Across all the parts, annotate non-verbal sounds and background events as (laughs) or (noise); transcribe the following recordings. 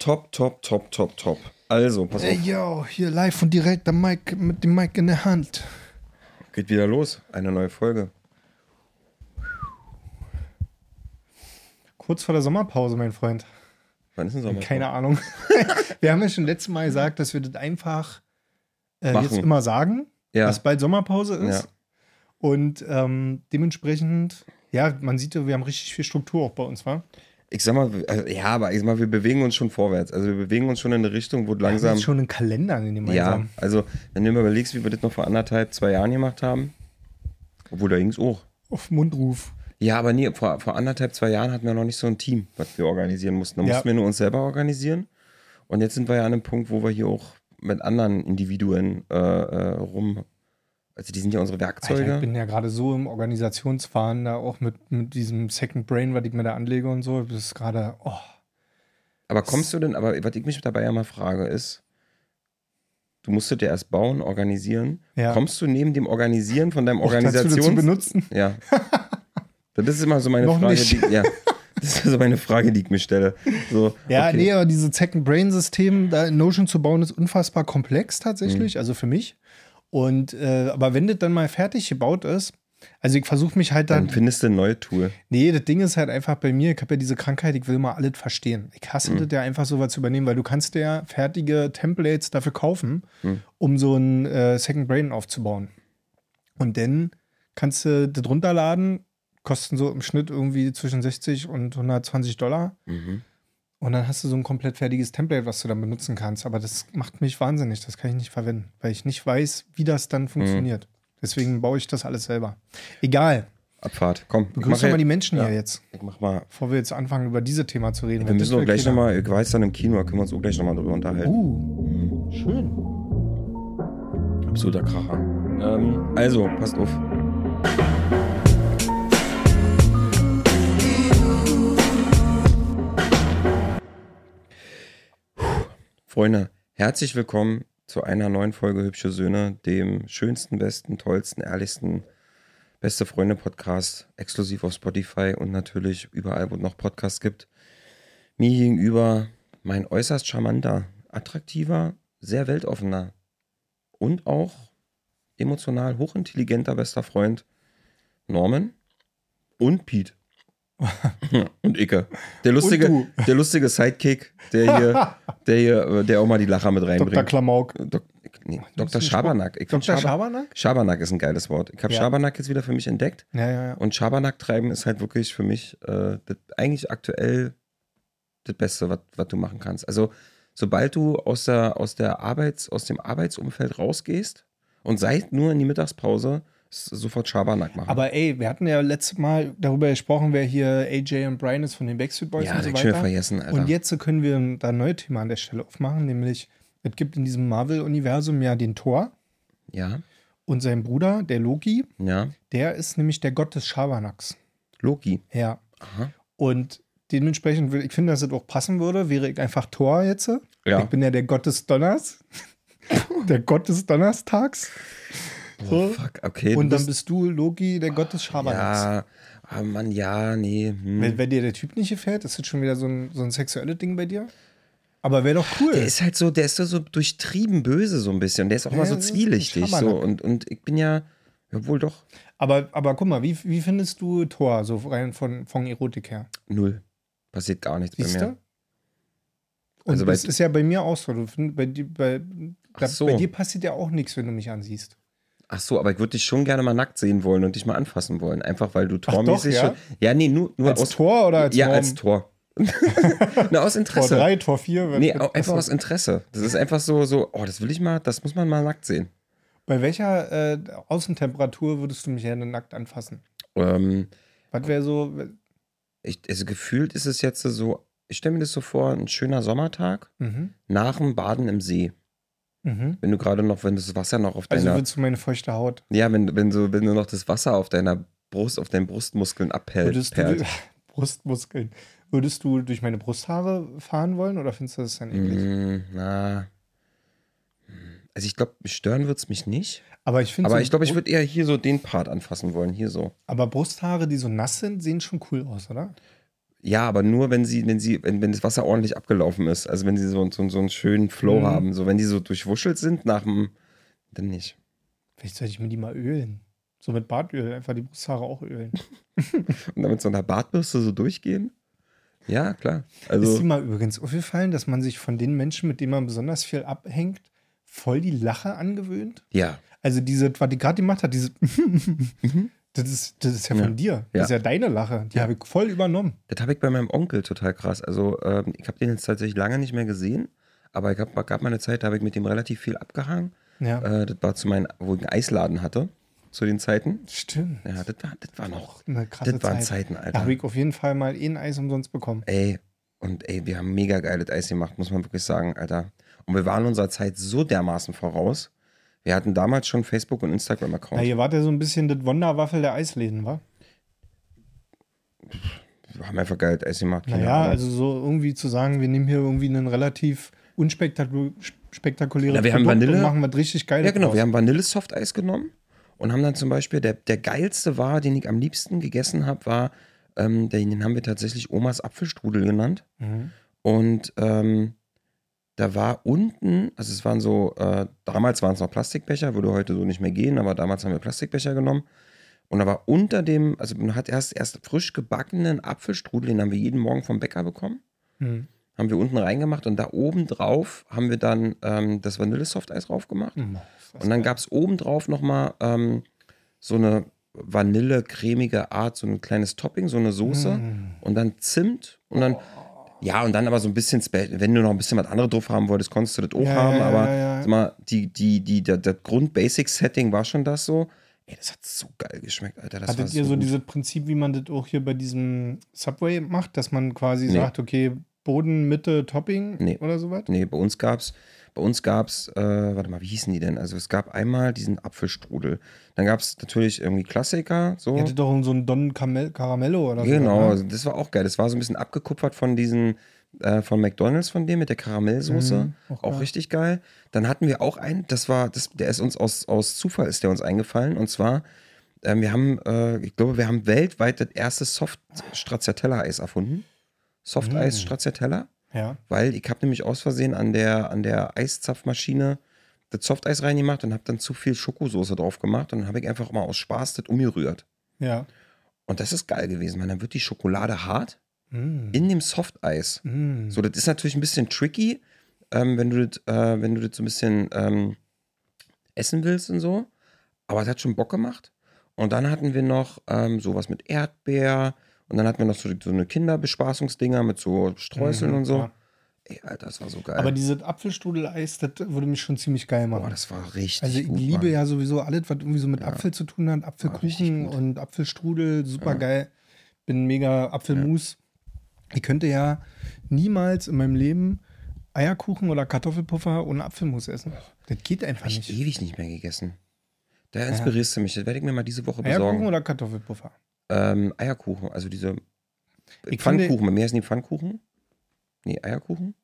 top, top, top, top, top. Also, pass Ey, auf. yo, hier live und direkt der Mike mit dem Mic in der Hand. Geht wieder los. Eine neue Folge. Kurz vor der Sommerpause, mein Freund. Wann ist denn Sommer? Keine Ahnung. (laughs) Wir haben ja schon letztes Mal gesagt, dass wir das einfach äh, jetzt immer sagen, Ja. dass bald Sommerpause ist. Ja. Und ähm, dementsprechend, ja, man sieht ja, wir haben richtig viel Struktur auch bei uns, wa? Ich sag mal, also, ja, aber ich sag mal, wir bewegen uns schon vorwärts. Also wir bewegen uns schon in eine Richtung, wo langsam. jetzt schon einen Kalender in dem Ja, also wenn du mir überlegst, wie wir das noch vor anderthalb, zwei Jahren gemacht haben, obwohl da ging es auch. Auf Mundruf. Ja, aber nee, vor, vor anderthalb, zwei Jahren hatten wir noch nicht so ein Team, was wir organisieren mussten. Da Ja. mussten wir nur uns selber organisieren. Und jetzt sind wir ja an einem Punkt, wo wir hier auch mit anderen Individuen äh, äh, rum. Also die sind ja unsere Werkzeuge. Alter, ich bin ja gerade so im Organisationsfahren, da auch mit, mit diesem Second Brain, was ich mir da anlege und so. Das ist gerade, oh. aber kommst du denn, aber was ich mich dabei ja mal frage, ist, du musst es ja erst bauen, organisieren. Ja. Kommst du neben dem Organisieren von deinem Auch dazu, das zu Organisations... benutzen. Ja. Das ist immer so meine Noch Frage, nicht. die, ja. Das ist so meine Frage, die ich mir stelle. So, Ja, okay. nee, aber dieses Second Brain System da in Notion zu bauen, ist unfassbar komplex tatsächlich, Mhm. also für mich. Und äh, aber wenn das dann mal fertig gebaut ist, also ich versuche mich halt dann, Dann findest du ein neues Tool. nee, das Ding ist halt einfach bei mir, ich habe ja diese Krankheit, ich will mal alles verstehen. Ich hasse Mhm. das ja einfach sowas zu übernehmen, weil du kannst ja fertige Templates dafür kaufen, Mhm. um so ein äh, Second Brain aufzubauen. Und dann kannst du das runterladen, kosten so im Schnitt irgendwie zwischen 60 und 120 Dollar. Mhm. Und dann hast du so ein komplett fertiges Template, was du dann benutzen kannst. Aber das macht mich wahnsinnig. Das kann ich nicht verwenden, weil ich nicht weiß, wie das dann funktioniert. Deswegen baue ich das alles selber. Egal. Abfahrt, komm. ich Begrüß mach doch mal ja- die Menschen ja. hier jetzt, Ich mach mal. bevor wir jetzt anfangen, über dieses Thema zu reden. Wir weil müssen auch gleich nochmal, ich weiß dann im Kino, da können wir uns auch gleich nochmal drüber unterhalten. Uh, schön. Absoluter Kracher. Ähm, also, passt auf. Freunde, herzlich willkommen zu einer neuen Folge Hübsche Söhne, dem schönsten, besten, tollsten, ehrlichsten Beste Freunde Podcast, exklusiv auf Spotify und natürlich überall, wo es noch Podcasts gibt. Mir gegenüber mein äußerst charmanter, attraktiver, sehr weltoffener und auch emotional hochintelligenter bester Freund Norman und Pete. (laughs) und Icke. Der lustige, der lustige Sidekick, der hier, (laughs) der hier, der auch mal die Lacher mit reinbringt. Dr. Klamauk. Dok nee, Dr. Schabernack. Ich Dr. Schaber- Schabernack? Schabernack ist ein geiles Wort. Ich habe Ja. Schabernack jetzt wieder für mich entdeckt. Ja, ja, ja. Und Schabernack treiben ist halt wirklich für mich äh, das, eigentlich aktuell das Beste, was du machen kannst. Also, sobald du aus, der, aus, der Arbeits-, aus dem Arbeitsumfeld rausgehst und seid nur in die Mittagspause, sofort Schabernack machen. Aber ey, wir hatten ja letztes Mal darüber gesprochen, wer hier AJ und Brian ist von den Backstreet Boys ja, und so weiter. vergessen, Alter. Und jetzt können wir da ein neues Thema an der Stelle aufmachen, nämlich es gibt in diesem Marvel-Universum ja den Thor ja, und sein Bruder, der Loki, ja. der ist nämlich der Gott des Schabernacks. Loki. Ja. Aha. Und dementsprechend, ich finde, dass es auch passen würde, wäre ich einfach Thor jetzt. Ja. Ich bin ja der Gott des Donners. (laughs) der Gott des Donnerstags. Oh, fuck, okay. Und du dann bist, du Loki, der Gott des Schabernacks. Ja, aber Mann, ja, nee. Hm. Wenn, wenn dir der Typ nicht gefällt, ist das schon wieder so ein, so ein sexuelles Ding bei dir? Aber wäre doch cool. Der ist halt so, der ist so, so durchtrieben böse so ein bisschen. Der ist auch Ja, mal so zwielichtig. So. Und, und ich bin ja, ja wohl doch, aber, aber guck mal, wie, wie findest du Thor, so rein von, von Erotik her? null. Passiert gar nichts Siehst bei du? mir. Und Also das ist ja bei mir auch so. Du find, bei, bei, da, so. bei dir passiert ja auch nichts, wenn du mich ansiehst. Ach so, aber ich würde dich schon gerne mal nackt sehen wollen und dich mal anfassen wollen. Einfach weil du doch, tormäßig ja? schon. Ja, nee, nur, nur Als aus Tor oder als Ja, Norm? als Tor. (laughs) Na, aus Tor Interesse. 3, Tor 4? Nee, einfach aus Interesse. Das ist einfach so, so, oh, das will ich mal, das muss man mal nackt sehen. Bei welcher äh, Außentemperatur würdest du mich gerne nackt anfassen? Ähm, Was wäre so, ich, also gefühlt ist es jetzt so, ich stelle mir das so vor, ein schöner Sommertag mhm, nach dem Baden im See. Mhm. Wenn du gerade noch, wenn das Wasser noch auf Also deiner. willst du meine feuchte Haut? ja, wenn, wenn, so, wenn du noch das Wasser auf deiner Brust, auf deinen Brustmuskeln abhält. Würdest du. (laughs) Brustmuskeln. Würdest du durch meine Brusthaare fahren wollen oder findest du das dann eklig? Mm, na. Also ich glaube, stören wird es mich nicht. Aber ich finde Aber so, ich glaube, ich würde eher hier so den Part anfassen wollen. Hier so. aber Brusthaare, die so nass sind, sehen schon cool aus, oder? Ja, aber nur wenn sie, wenn sie, wenn, wenn das Wasser ordentlich abgelaufen ist. Also wenn sie so, so, so einen schönen Flow Mhm. haben. So, wenn die so durchwuschelt sind nach dem, dann nicht. Vielleicht sollte ich mir die mal ölen. So mit Bartöl, einfach die Brusthaare auch ölen. (laughs) Und dann mit so einer Bartbürste so durchgehen. Ja, klar. ist Also, dir mal übrigens aufgefallen, dass man sich von den Menschen, mit denen man besonders viel abhängt, voll die Lache angewöhnt? ja. Also diese, was die gerade gemacht hat, dieses (laughs) das, ist, das ist ja von dir. Das Ja. ist ja deine Lache. Die habe ich voll übernommen. Das habe ich bei meinem Onkel total krass. Also, ähm, ich habe den jetzt tatsächlich lange nicht mehr gesehen. Aber ich hab, gab mal eine Zeit, da habe ich mit dem relativ viel abgehangen. Ja. Äh, das war zu meinen, wo ich einen Eisladen hatte, zu den Zeiten. Stimmt. Ja, das war, das war noch. Eine krasse Das waren Zeit. Zeiten, Da Alter. habe ich auf jeden Fall mal eh ein Eis umsonst bekommen. Ey, und ey, wir haben mega geiles Eis gemacht, muss man wirklich sagen, Alter. Und wir waren unserer Zeit so dermaßen voraus. Wir hatten damals schon Facebook und Instagram-Account. Ja, ihr wart ja so ein bisschen das Wunderwaffel der Eisläden, wa? wir haben einfach geiles Eis gemacht. Naja, Ahnung. also so irgendwie zu sagen, wir nehmen hier irgendwie einen relativ unspektakulären Na, wir haben Vanille- und machen was richtig geil. Ja, genau. Wir haben Vanille-Softeis genommen und haben dann zum Beispiel, der, der geilste war, den ich am liebsten gegessen habe, war, ähm, den, den haben wir tatsächlich Omas Apfelstrudel genannt. Mhm. Und ähm, da war unten, also es waren so, äh, damals waren es noch Plastikbecher, würde heute so nicht mehr gehen, aber damals haben wir Plastikbecher genommen. Und da war unter dem, also man hat erst, erst frisch gebackenen Apfelstrudel, den haben wir jeden Morgen vom Bäcker bekommen. Mhm. Haben wir unten reingemacht und da oben drauf haben wir dann ähm, das Vanille-Softeis drauf gemacht. Mhm. Und dann gab es obendrauf nochmal ähm, so eine vanille-cremige Art, so ein kleines Topping, so eine Soße. Mm. Und dann Zimt und dann, ja, und dann aber so ein bisschen, wenn du noch ein bisschen was anderes drauf haben wolltest, konntest du das auch Ja, haben. ja, aber ja, mal, die, die, die, der, der Grund-Basic-Setting war schon das so. Ey, das hat so geil geschmeckt, Alter. Das Hattet ihr so gut. dieses Prinzip, wie man das auch hier bei diesem Subway macht, dass man quasi Nee. sagt, okay, Boden, Mitte, Topping Nee. oder sowas? Nee, bei uns gab's, bei uns gab's, äh, warte mal, wie hießen die denn? Also es gab einmal diesen Apfelstrudel. Dann gab's natürlich irgendwie Klassiker, so. Ihr hattet doch so einen Don Camel Caramello oder so. Genau, ne? also das war auch geil. Das war so ein bisschen abgekupfert von diesen, äh, von McDonalds von dem mit der Karamellsoße. Mhm, auch auch richtig geil. Dann hatten wir auch einen, das war, das, der ist uns aus, aus Zufall ist der uns eingefallen. Und zwar, ähm, wir haben, äh, ich glaube, wir haben weltweit das erste Soft-Stracciatella-Eis erfunden. Softeis Mhm. Stracciatella. Ja. Weil ich habe nämlich aus Versehen an der, an der Eiszapfmaschine das Softeis reingemacht und habe dann zu viel Schokosoße drauf gemacht und dann habe ich einfach mal aus Spaß das umgerührt. Ja. Und das ist geil gewesen, weil dann wird die Schokolade hart Mm. in dem Softeis. Mm. So, das ist natürlich ein bisschen tricky, ähm, wenn, du das, äh, wenn du das so ein bisschen ähm, essen willst und so. Aber es hat schon Bock gemacht. Und dann hatten wir noch ähm, sowas mit Erdbeer. Und dann hatten wir noch so, so eine Kinderbespaßungsdinger mit so Streuseln Mhm, und so. ja. Ey, Alter, das war so geil. Aber dieses Apfelstrudel-Eis, das würde mich schon ziemlich geil machen. Boah, das war richtig also ich gut. liebe Mann. ja sowieso alles, was irgendwie so mit Ja. Apfel zu tun hat. Apfelkuchen und Apfelstrudel, super geil. Bin mega Apfelmus. Ich könnte ja niemals in meinem Leben Eierkuchen oder Kartoffelpuffer ohne Apfelmus essen. Das geht einfach Hab ich nicht. ewig nicht mehr gegessen. Da inspirierst du mich. Das werde ich mir mal diese Woche Eierkuchen besorgen. oder Kartoffelpuffer? Ähm, Eierkuchen, also diese Ich Pfannkuchen. finde- Bei mir heißen die Pfannkuchen? Nee, Eierkuchen?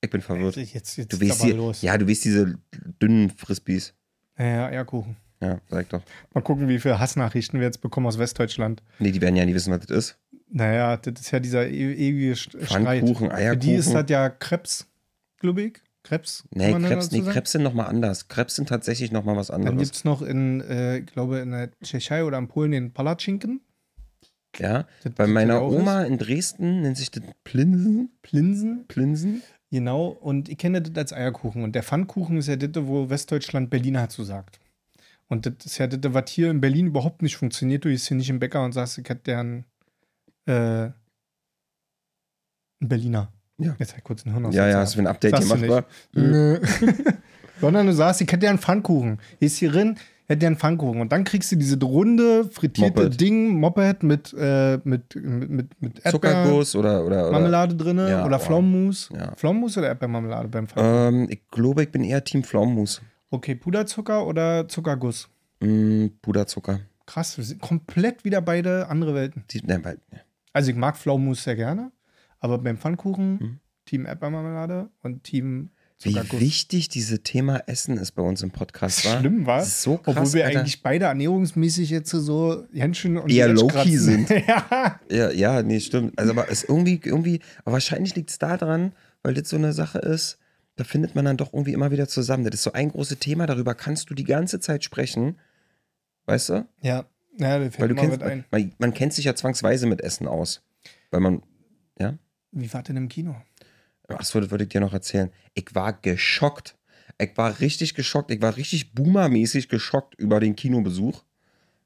Ich bin verwirrt. Jetzt, jetzt, jetzt Du weißt die, los. ja, du weißt diese dünnen Frisbees. Ja, ja, Eierkuchen. Ja, sag doch. Mal gucken, wie viele Hassnachrichten wir jetzt bekommen aus Westdeutschland. Nee, die werden ja nie wissen, was das ist. Naja, das ist ja dieser ewige St- Streit. Pfannkuchen, Für die ist Eierkuchen. das ja Krebs, glaube ich. Krebs. Nee, dann Krebs, nee? Krebs sind nochmal anders. Krebs sind tatsächlich nochmal was Dann anderes. gibt es noch in, äh, ich glaube, in der Tschechei oder in Polen den Palatschinken. Ja, Das- bei meiner Oma in Dresden nennt sich das Plinsen. Plinsen. Plinsen? Genau, und ich kenne das als Eierkuchen. Und der Pfannkuchen ist ja das, wo Westdeutschland Berliner zu sagt. Und das ist ja das, was hier in Berlin überhaupt nicht funktioniert. Du gehst hier nicht im Bäcker und sagst, ich hätte gern äh, einen Berliner. Ja. Jetzt halt kurz einen Hirn Ja, ja, hast du ein Update gemacht. (laughs) Sondern du sagst, ich hätte gern einen Pfannkuchen. Ist hier drin, hätte gern einen Pfannkuchen. Und dann kriegst du diese runde, frittierte Moped. Ding, Moped mit, äh, mit, mit, mit, mit Erdbeer, Zuckerguss oder, oder, oder Marmelade drin Ja, oder. Pflaumenmus. Ja. Pflaumenmus oder Erdbeermarmelade beim Pfannkuchen? ähm, ich glaube, ich bin eher Team Pflaumenmus. Okay, Puderzucker oder Zuckerguss? Mm, Puderzucker. Krass, wir sind komplett wieder beide andere Welten. Die, ne, weil, Also ich mag Pflaumenmus sehr gerne, aber beim Pfannkuchen Mhm. Team Erdbeermarmelade und Team wie wichtig dieses Thema Essen ist bei uns im Podcast. War. Schlimm, war. So krass, Obwohl wir Alter. eigentlich beide ernährungsmäßig jetzt so ganz schön und Eher low-key sind. (laughs) ja. Ja, ja, nee, stimmt. Also, aber es irgendwie, irgendwie, aber wahrscheinlich liegt es daran, weil das so eine Sache ist, da findet man dann doch irgendwie immer wieder zusammen. Das ist so ein großes Thema, darüber kannst du die ganze Zeit sprechen. Weißt du? Ja, ja, da Weil fällt du mir kennst, ein. man, man kennt sich ja zwangsweise mit Essen aus. Weil man, ja? Wie war denn im Kino? Achso, das würde ich dir noch erzählen. Ich war geschockt. Ich war richtig geschockt. Ich war richtig boomermäßig geschockt über den Kinobesuch.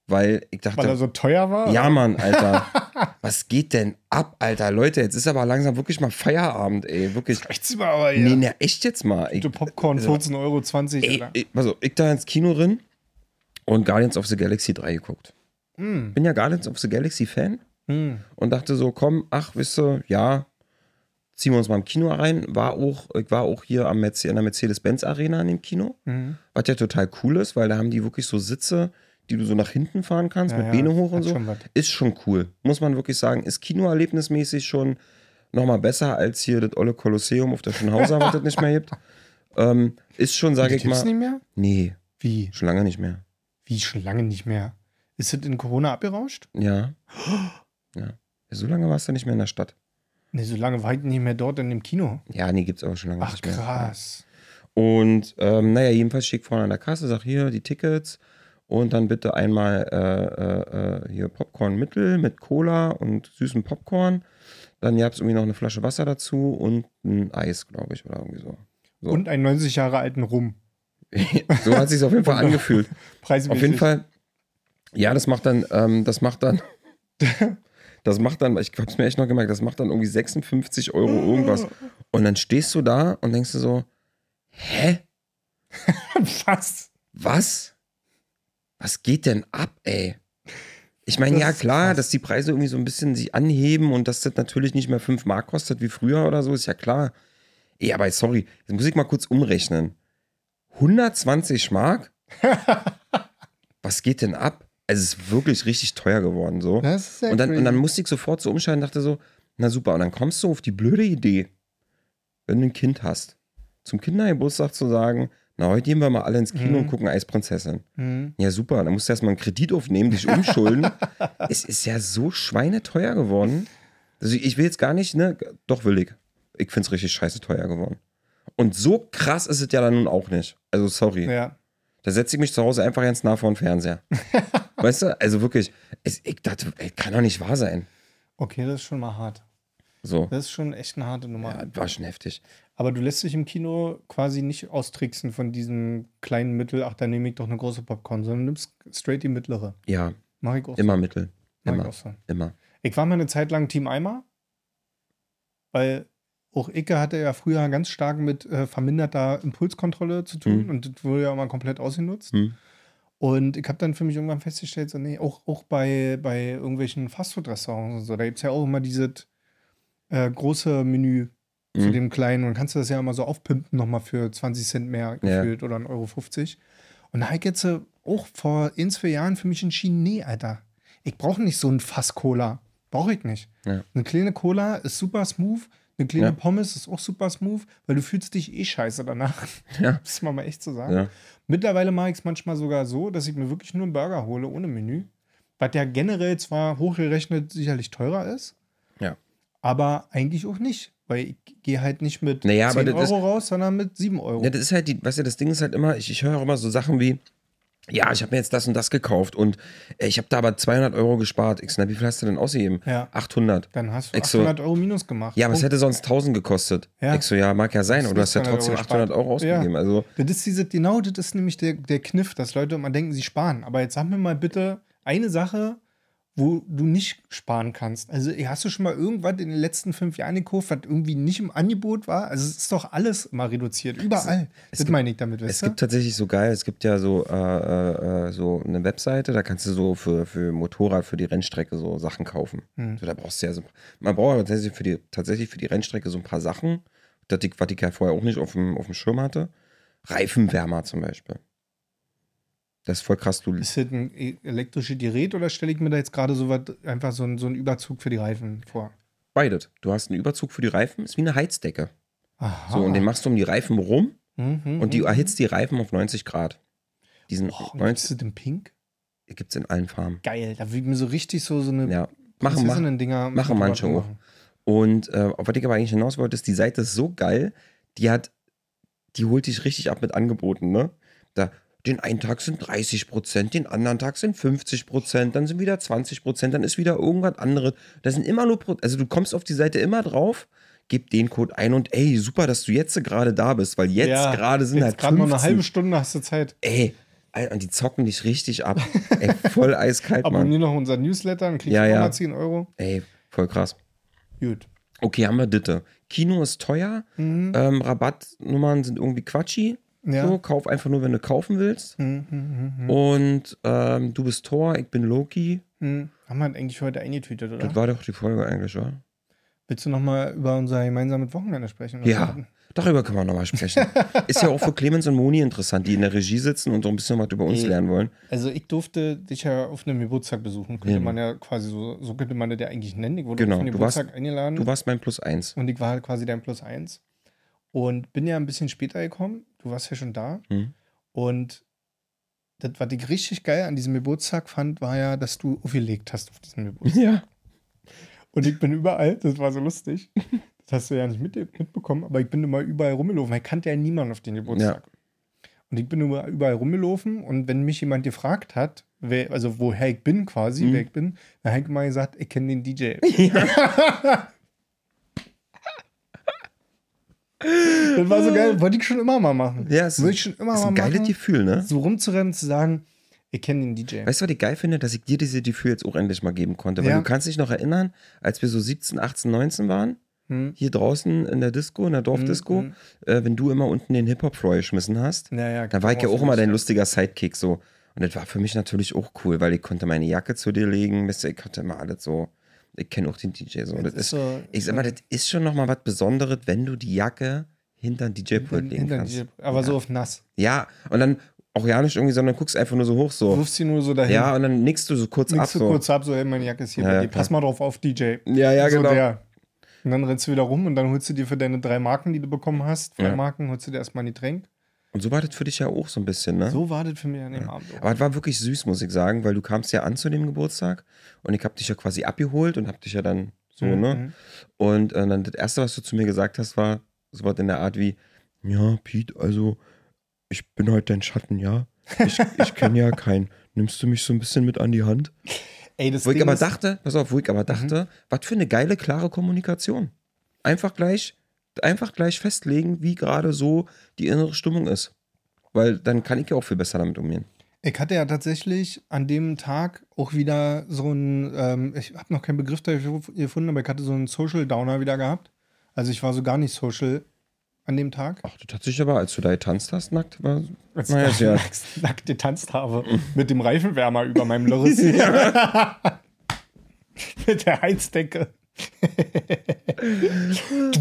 Weil ich dachte, Weil er so teuer war? ja, Mann, Alter. (laughs) was geht denn ab, Alter? Leute, jetzt ist aber langsam wirklich mal Feierabend, ey. Wirklich. Rechts mal aber hier. Nee, ne, echt jetzt mal. Ich, Popcorn, 14,20 Euro, ey, ich, also, ich da ins Kino drin und Guardians of the Galaxy 3 geguckt. Mm. Bin ja Guardians of the Galaxy Fan Mm. und dachte so, komm, ach, wisst ihr, ja, ziehen wir uns mal im Kino rein. War auch, ich war auch hier am Merce in der Mercedes-Benz Arena in dem Kino, Mhm. was ja total cool ist, weil da haben die wirklich so Sitze, die du so nach hinten fahren kannst, Ja, mit ja, Beine hoch und so. schon. Ist schon cool. Muss man wirklich sagen, ist Kinoerlebnismäßig schon nochmal besser als hier das olle Kolosseum auf der Schönhauser, was es nicht mehr gibt. (laughs) Ähm, ist schon, sage ich mal. nicht mehr? Nee, Wie? schon lange nicht mehr. Wie schon lange nicht mehr? Ist das in Corona abgerauscht? Ja. (gasps) Ja. So lange warst du nicht mehr in der Stadt. Ne, so lange war ich nicht mehr dort in dem Kino. Ja, nee, gibt's aber schon lange Ach, nicht mehr. krass. Und ähm, naja, jedenfalls stehe ich vorne an der Kasse, sag hier die Tickets und dann bitte einmal äh, äh, hier Popcorn Mittel mit Cola und süßem Popcorn. Dann gab es irgendwie noch eine Flasche Wasser dazu und ein Eis, glaube ich, oder irgendwie so. So. Und einen 90 Jahre alten Rum. (laughs) so hat sich auf jeden Fall angefühlt. Preismäßig. Auf jeden Fall, ja, das macht dann, ähm, das macht dann, (laughs) das macht dann, ich hab's mir echt noch gemerkt, das macht dann irgendwie 56 Euro irgendwas. Und dann stehst du da und denkst du so, hä? (laughs) Was? Was? Was geht denn ab, ey? Ich meine, ja klar, dass die Preise irgendwie so ein bisschen sich anheben und dass das natürlich nicht mehr 5 Mark kostet wie früher oder so, ist ja klar. Ey, aber sorry, jetzt muss ich mal kurz umrechnen. 120 Mark? (laughs) Was geht denn ab? Also es ist wirklich richtig teuer geworden so. Das ist sehr Und dann, und dann musste ich sofort so umschalten, dachte so, na super, und dann kommst du auf die blöde Idee, wenn du ein Kind hast, zum Kindergeburtstag zu sagen, na, heute gehen wir mal alle ins Kino Mhm. und gucken Eisprinzessin. Mhm. Ja, super, dann musst du erstmal einen Kredit aufnehmen, dich umschulden. (laughs) es ist ja so schweineteuer geworden. Also ich will jetzt gar nicht, ne, doch will ich. Ich finde es richtig scheiße teuer geworden. Und so krass ist es ja dann nun auch nicht. Also sorry. Ja. Da setze ich mich zu Hause einfach ganz nah vor den Fernseher. (laughs) weißt du? Also wirklich, es, ich dachte, ey, kann doch nicht wahr sein. Okay, das ist schon mal hart. So. Das ist schon echt eine harte Nummer. Ja, war schon heftig. Aber du lässt dich im Kino quasi nicht austricksen von diesem kleinen Mittel, ach, dann nehme ich doch eine große Popcorn, sondern nimmst straight die mittlere. Ja, Mach ich auch immer Mittel. so. Mach ich Immer. auch so. Immer. Ich war mal eine Zeit lang Team Eimer, weil auch Icke hatte ja früher ganz stark mit äh, verminderter Impulskontrolle zu tun Mhm. und das wurde ja immer komplett ausgenutzt. Hm. Und ich habe dann für mich irgendwann festgestellt, so, nee, auch, auch bei, bei irgendwelchen Fastfood-Restaurants und so, da gibt es ja auch immer dieses äh, große Menü zu Mhm. dem kleinen und kannst du das ja immer so aufpimpen, nochmal für 20 Cent mehr Ja. gefühlt oder 1,50 Euro. Und da habe ich jetzt äh, auch vor ein, zwei Jahren für mich entschieden, nee, Alter, ich brauche nicht so ein Fass Cola. Brauche ich nicht. Ja. Eine kleine Cola ist super smooth, eine kleine Ja. Pommes ist auch super smooth, weil du fühlst dich eh scheiße danach. Ja. (laughs) Das man mal echt so sagen. Ja. Mittlerweile mache ich es manchmal sogar so, dass ich mir wirklich nur einen Burger hole ohne Menü. Was ja generell zwar hochgerechnet sicherlich teurer ist, Ja. aber eigentlich auch nicht. Weil ich gehe halt nicht mit Naja, aber 10 das Euro raus, sondern mit 7 Euro. Ja, das ist halt die, weißt du, das Ding ist halt immer, ich, ich höre auch immer so Sachen wie, ja, ich habe mir jetzt das und das gekauft und äh, ich habe da aber 200 Euro gespart. Ich na, wie viel hast du denn ausgegeben? Ja. 800. Dann hast du Ich so, 800 Euro minus gemacht. Ja, aber es hätte sonst 1000 gekostet. Ja. Ich so, ja, mag ja sein, aber du hast ja 200 trotzdem Euro 800 Euro ausgegeben. Also, Das ist diese, genau, das ist nämlich der, der Kniff, dass Leute immer denken, sie sparen. Aber jetzt sag mir mal bitte eine Sache, wo du nicht sparen kannst. Also hast du schon mal irgendwas in den letzten fünf Jahren gekauft, was irgendwie nicht im Angebot war? Also es ist doch alles immer reduziert, überall. das gibt- meine ich damit, es weißt gibt tatsächlich so geil, es gibt ja so, äh, äh, äh, so eine Webseite, da kannst du so für, für Motorrad, für die Rennstrecke so Sachen kaufen. Hm. So, da brauchst du ja so, man braucht aber tatsächlich für die, tatsächlich für die Rennstrecke so ein paar Sachen, das was ich ja vorher auch nicht auf dem, auf dem Schirm hatte. Reifenwärmer zum Beispiel. Das ist voll krass, du. Ist das ein e- elektrisches Gerät oder stelle ich mir da jetzt gerade so was, einfach so, ein, so einen Überzug für die Reifen vor? Beides. Du hast einen Überzug für die Reifen, ist wie eine Heizdecke. Aha. So, und den machst du um die Reifen rum Mhm, und die mhm. erhitzt die Reifen auf 90 Grad. Diesen Oh, 90 90 in Pink? gibt es in allen Farben. Geil. Da ich mir so richtig so, so eine Ja. Machen, machen. Prinzessinnen-Dinger machen manche auch. Und äh, auf was ich aber eigentlich hinaus wollte, ist, die Seite ist so geil, die hat, die holt dich richtig ab mit Angeboten, ne? Da, den einen Tag sind 30 Prozent, den anderen Tag sind 50 Prozent, dann sind wieder 20 Prozent, dann ist wieder irgendwas anderes. Das sind immer nur, Pro also du kommst auf die Seite immer drauf, gib den Code ein und ey, super, dass du jetzt gerade da bist, weil jetzt Ja, gerade sind Jetzt halt gerade noch 15. eine halbe Stunde hast du Zeit. Ey, und die zocken dich richtig ab. ey, voll (laughs) eiskalt, Mann. Abonnier noch unser Newsletter, dann kriegst Ja, du ja. nochmal 10 Euro. Ey, voll krass. Gut. Okay, haben wir Ditte. Kino ist teuer, Mhm. ähm, Rabattnummern sind irgendwie quatschi. Ja. So, kauf einfach nur, wenn du kaufen willst. Mhm, mhm, mhm, Und ähm, du bist Thor, ich bin Loki. mhm. Haben wir eigentlich heute eingetweetet, oder? Das war doch die Folge eigentlich, oder? Willst du nochmal über unser gemeinsames Wochenende sprechen? Ja, darüber können wir nochmal sprechen. (laughs) Ist ja auch für Clemens und Moni interessant, die in der Regie sitzen und so ein bisschen was über uns Ey. lernen wollen. Also ich durfte dich ja auf einem Geburtstag besuchen, könnte Ja. man ja quasi so, so könnte man das ja eigentlich nennen. Ich wurde Genau, auf den du warst- Geburtstag eingeladen Du warst mein Plus eins. und ich war halt quasi dein Plus eins. Und bin ja ein bisschen später gekommen. Du warst ja schon da. Hm. Und das, was ich richtig geil an diesem Geburtstag fand, war ja, dass du aufgelegt hast auf diesem Geburtstag. Ja. Und ich bin überall, das war so lustig. Das hast du ja nicht mit, mitbekommen, aber ich bin immer überall rumgelaufen. Ich kannte ja niemanden auf den Geburtstag. Und ich bin immer überall rumgelaufen und wenn mich jemand gefragt hat, wer, also woher ich bin quasi, Mhm. wer ich bin, dann habe ich mal gesagt, ich kenne den DJ. (laughs) das war so geil, wollte ich schon immer mal machen. Ja, es Wollte ich schon immer ist mal ein geiles machen, Gefühl, ne? so rumzurennen, zu sagen, ich kenne den DJ. Weißt du, was ich geil finde? Dass ich dir diese Gefühl jetzt auch endlich mal geben konnte. Weil Ja. du kannst dich noch erinnern, als wir so 17, 18, 19 waren, Hm? hier draußen in der Disco, in der Dorfdisco, Mhm, äh, wenn du immer unten den Hip-Hop-Floor geschmissen hast, Ja, ja, da war ich ja genau, auch immer dein lustiger Sidekick so. Und das war für mich natürlich auch cool, weil ich konnte meine Jacke zu dir legen, weißt du, ich hatte immer alles so, ich kenne auch den DJ so. Das ist, so- ich sag mal, das ist schon nochmal was Besonderes, wenn du die Jacke hinter den DJ-Pult legen hinter kannst. DJ, aber ja. so auf nass. Ja, und dann auch ja nicht irgendwie, sondern guckst einfach nur so hoch Du so. wirfst sie nur so dahin. Ja, und dann nickst du so kurz ab Nickst du so. kurz ab, so, hey, meine Jacke ist hier Ja, bei dir. Pass mal drauf auf, DJ. Ja, ja, so genau. Der. Und dann rennst du wieder rum und dann holst du dir für deine drei Marken, die du bekommen hast, Ja. Freimarken, holst du dir erstmal ein Getränk. Und so war das für dich ja auch so ein bisschen, ne? So war das für mich an dem Abend. auch. Aber es war wirklich süß, muss ich sagen, weil du kamst ja an zu dem Geburtstag und ich habe dich ja quasi abgeholt und habe dich ja dann so, Mhm, ne? mhm. Und äh, dann das Erste, was du zu mir gesagt hast, war so was in der Art wie, ja, Pete, also ich bin halt dein Schatten, ja. Ich, ich kenne ja keinen. Nimmst du mich so ein bisschen mit an die Hand? Ey, das Wo ich Ding aber ist, Mhm. dachte, pass auf, wo ich aber dachte, was für eine geile, klare Kommunikation. Einfach gleich, einfach gleich festlegen, wie gerade so die innere Stimmung ist. Weil dann kann ich ja auch viel besser damit umgehen. ich hatte ja tatsächlich an dem Tag auch wieder so ein, ähm, ich habe noch keinen Begriff dafür gefunden, aber ich hatte so einen Social Downer wieder gehabt. Also ich war so gar nicht social an dem Tag. Ach, hat sich aber, als du da getanzt hast, nackt war. Als Naja, ich ja. nackt- nackt getanzt habe. Mit dem Reifenwärmer über meinem (laughs) Loris. (laughs) Mit der Heizdecke. (laughs)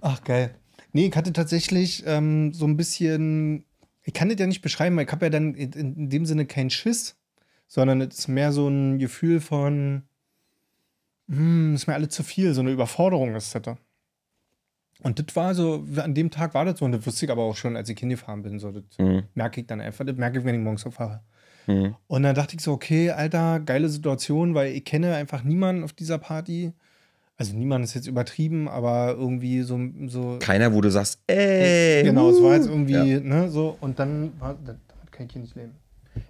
Ach, geil. Nee, ich hatte tatsächlich ähm, so ein bisschen. Ich kann das ja nicht beschreiben, weil ich habe ja dann in, in dem Sinne keinen Schiss, sondern es ist mehr so ein Gefühl von. Hm, ist mir alles zu viel, so eine Überforderung ist das da. Und das war so, an dem Tag war das so, und das wusste ich aber auch schon, als ich hingefahren bin. So, das Mhm. merke ich dann einfach, das merke ich, wenn ich morgens aufwache. Mhm. Und dann dachte ich so, okay, Alter, geile Situation, weil ich kenne einfach niemanden auf dieser Party. Also niemand ist jetzt übertrieben, aber irgendwie so, so Keiner, wo du sagst, ey. genau, es war jetzt uh. irgendwie, Ja. ne, so, und dann war, das, damit kann ich hier nicht leben.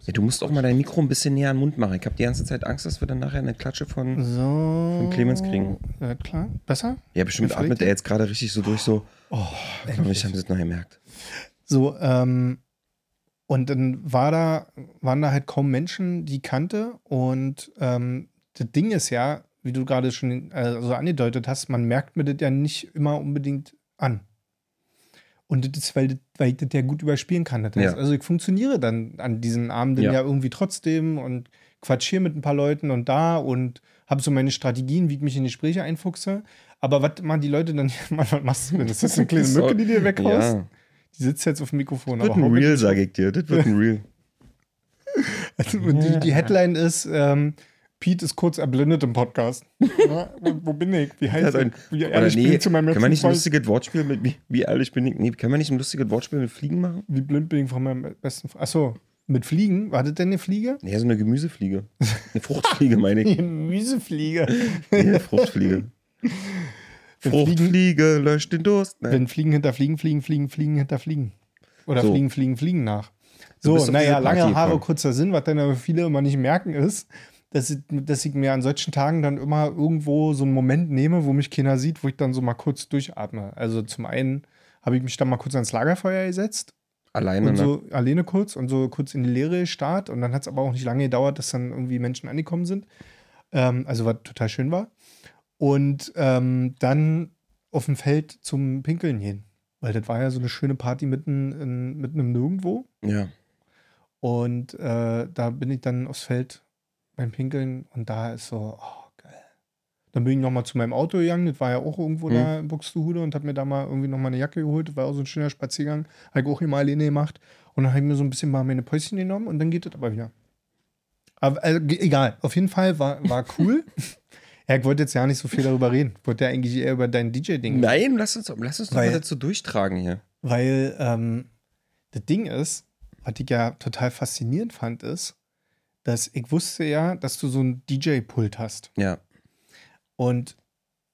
Ja, du musst auch mal dein Mikro ein bisschen näher an den Mund machen. Ich habe die ganze Zeit Angst, dass wir dann nachher eine Klatsche von. So. Von Clemens kriegen. Ja, klar. Besser? Ja, bestimmt atmet er jetzt gerade richtig so durch, so. Oh, Hoffentlich haben sie es noch gemerkt. So, ähm, und dann war da, waren da halt kaum Menschen, die ich kannte. Und ähm, das Ding ist ja, wie du gerade schon äh, so angedeutet hast, man merkt mir das ja nicht immer unbedingt an. Und das ist, weil, das- weil ich das ja gut überspielen kann. Das heißt, Ja. Also ich funktioniere dann an diesen Abenden Ja. ja. irgendwie trotzdem und quatschiere mit ein paar Leuten und da und habe so meine Strategien, wie ich mich in die Gespräche einfuchse. Aber was man die Leute dann, (laughs) was machst du denn? Das ist eine kleine. (laughs) Mücke, die dir weghaust. Ja. Die sitzt jetzt auf dem Mikrofon. Das wird ein Real, sage ich dir. Das wird ein Real. (laughs) Also, die, die Headline ist, ähm, Pete ist kurz erblindet im Podcast. (laughs) Ja, wo, bin ich? Wie heißt dann- Wie ehrlich bin nee, ich zu meinem können wir nicht ein Freund? lustiges Wortspiel mit, wie, wie ehrlich bin ich? Nee, können wir nicht ein lustiges Wortspiel mit Fliegen machen? Wie blind bin ich von meinem besten Freund? Achso, mit Fliegen? War das denn eine Fliege? Nee, so eine Gemüsefliege. Eine Fruchtfliege, meine ich. (laughs) Miesefliege. Nee, eine Fruchtfliege. Wenn Fruchtfliege löscht den Durst. Nein. Wenn Fliegen hinter Fliegen, Fliegen, Fliegen, Fliegen hinter Fliegen. Oder So. Fliegen, Fliegen, Fliegen nach. So, naja, lange Haare, kurzer Sinn, was dann aber viele immer nicht merken, ist, dass ich, dass ich mir an solchen Tagen dann immer irgendwo so einen Moment nehme, wo mich keiner sieht, wo ich dann so mal kurz durchatme. Also zum einen habe ich mich dann mal kurz ans Lagerfeuer gesetzt Alleine, und ne? so alleine kurz und so kurz in die Leere gestarrt und dann hat es aber auch nicht lange gedauert, dass dann irgendwie Menschen angekommen sind. Ähm, also was total schön war. Und ähm, dann auf dem Feld zum Pinkeln gehen. Weil das war ja so eine schöne Party mitten, in, mitten im Nirgendwo. Ja. Und äh, da bin ich dann aufs Feld beim Pinkeln und da ist so, oh, geil. Dann bin ich nochmal zu meinem Auto gegangen, das war ja auch irgendwo Mhm. da in Buxtehude und habe mir da mal irgendwie nochmal eine Jacke geholt. Das war auch so ein schöner Spaziergang. Habe ich auch immer alleine gemacht. Und dann habe ich mir so ein bisschen mal meine Päuschen genommen und dann geht das aber wieder. Aber also, egal, auf jeden Fall war, war cool. (laughs) ja, ich wollte jetzt ja nicht so viel darüber reden. Ich wollte ja eigentlich eher über dein DJ-Ding Nein, lass uns, lass uns doch Weil- mal dazu durchtragen hier. Weil ähm, das Ding ist, was ich ja total faszinierend fand, ist, dass ich wusste ja, dass du so ein DJ-Pult hast. Ja. Und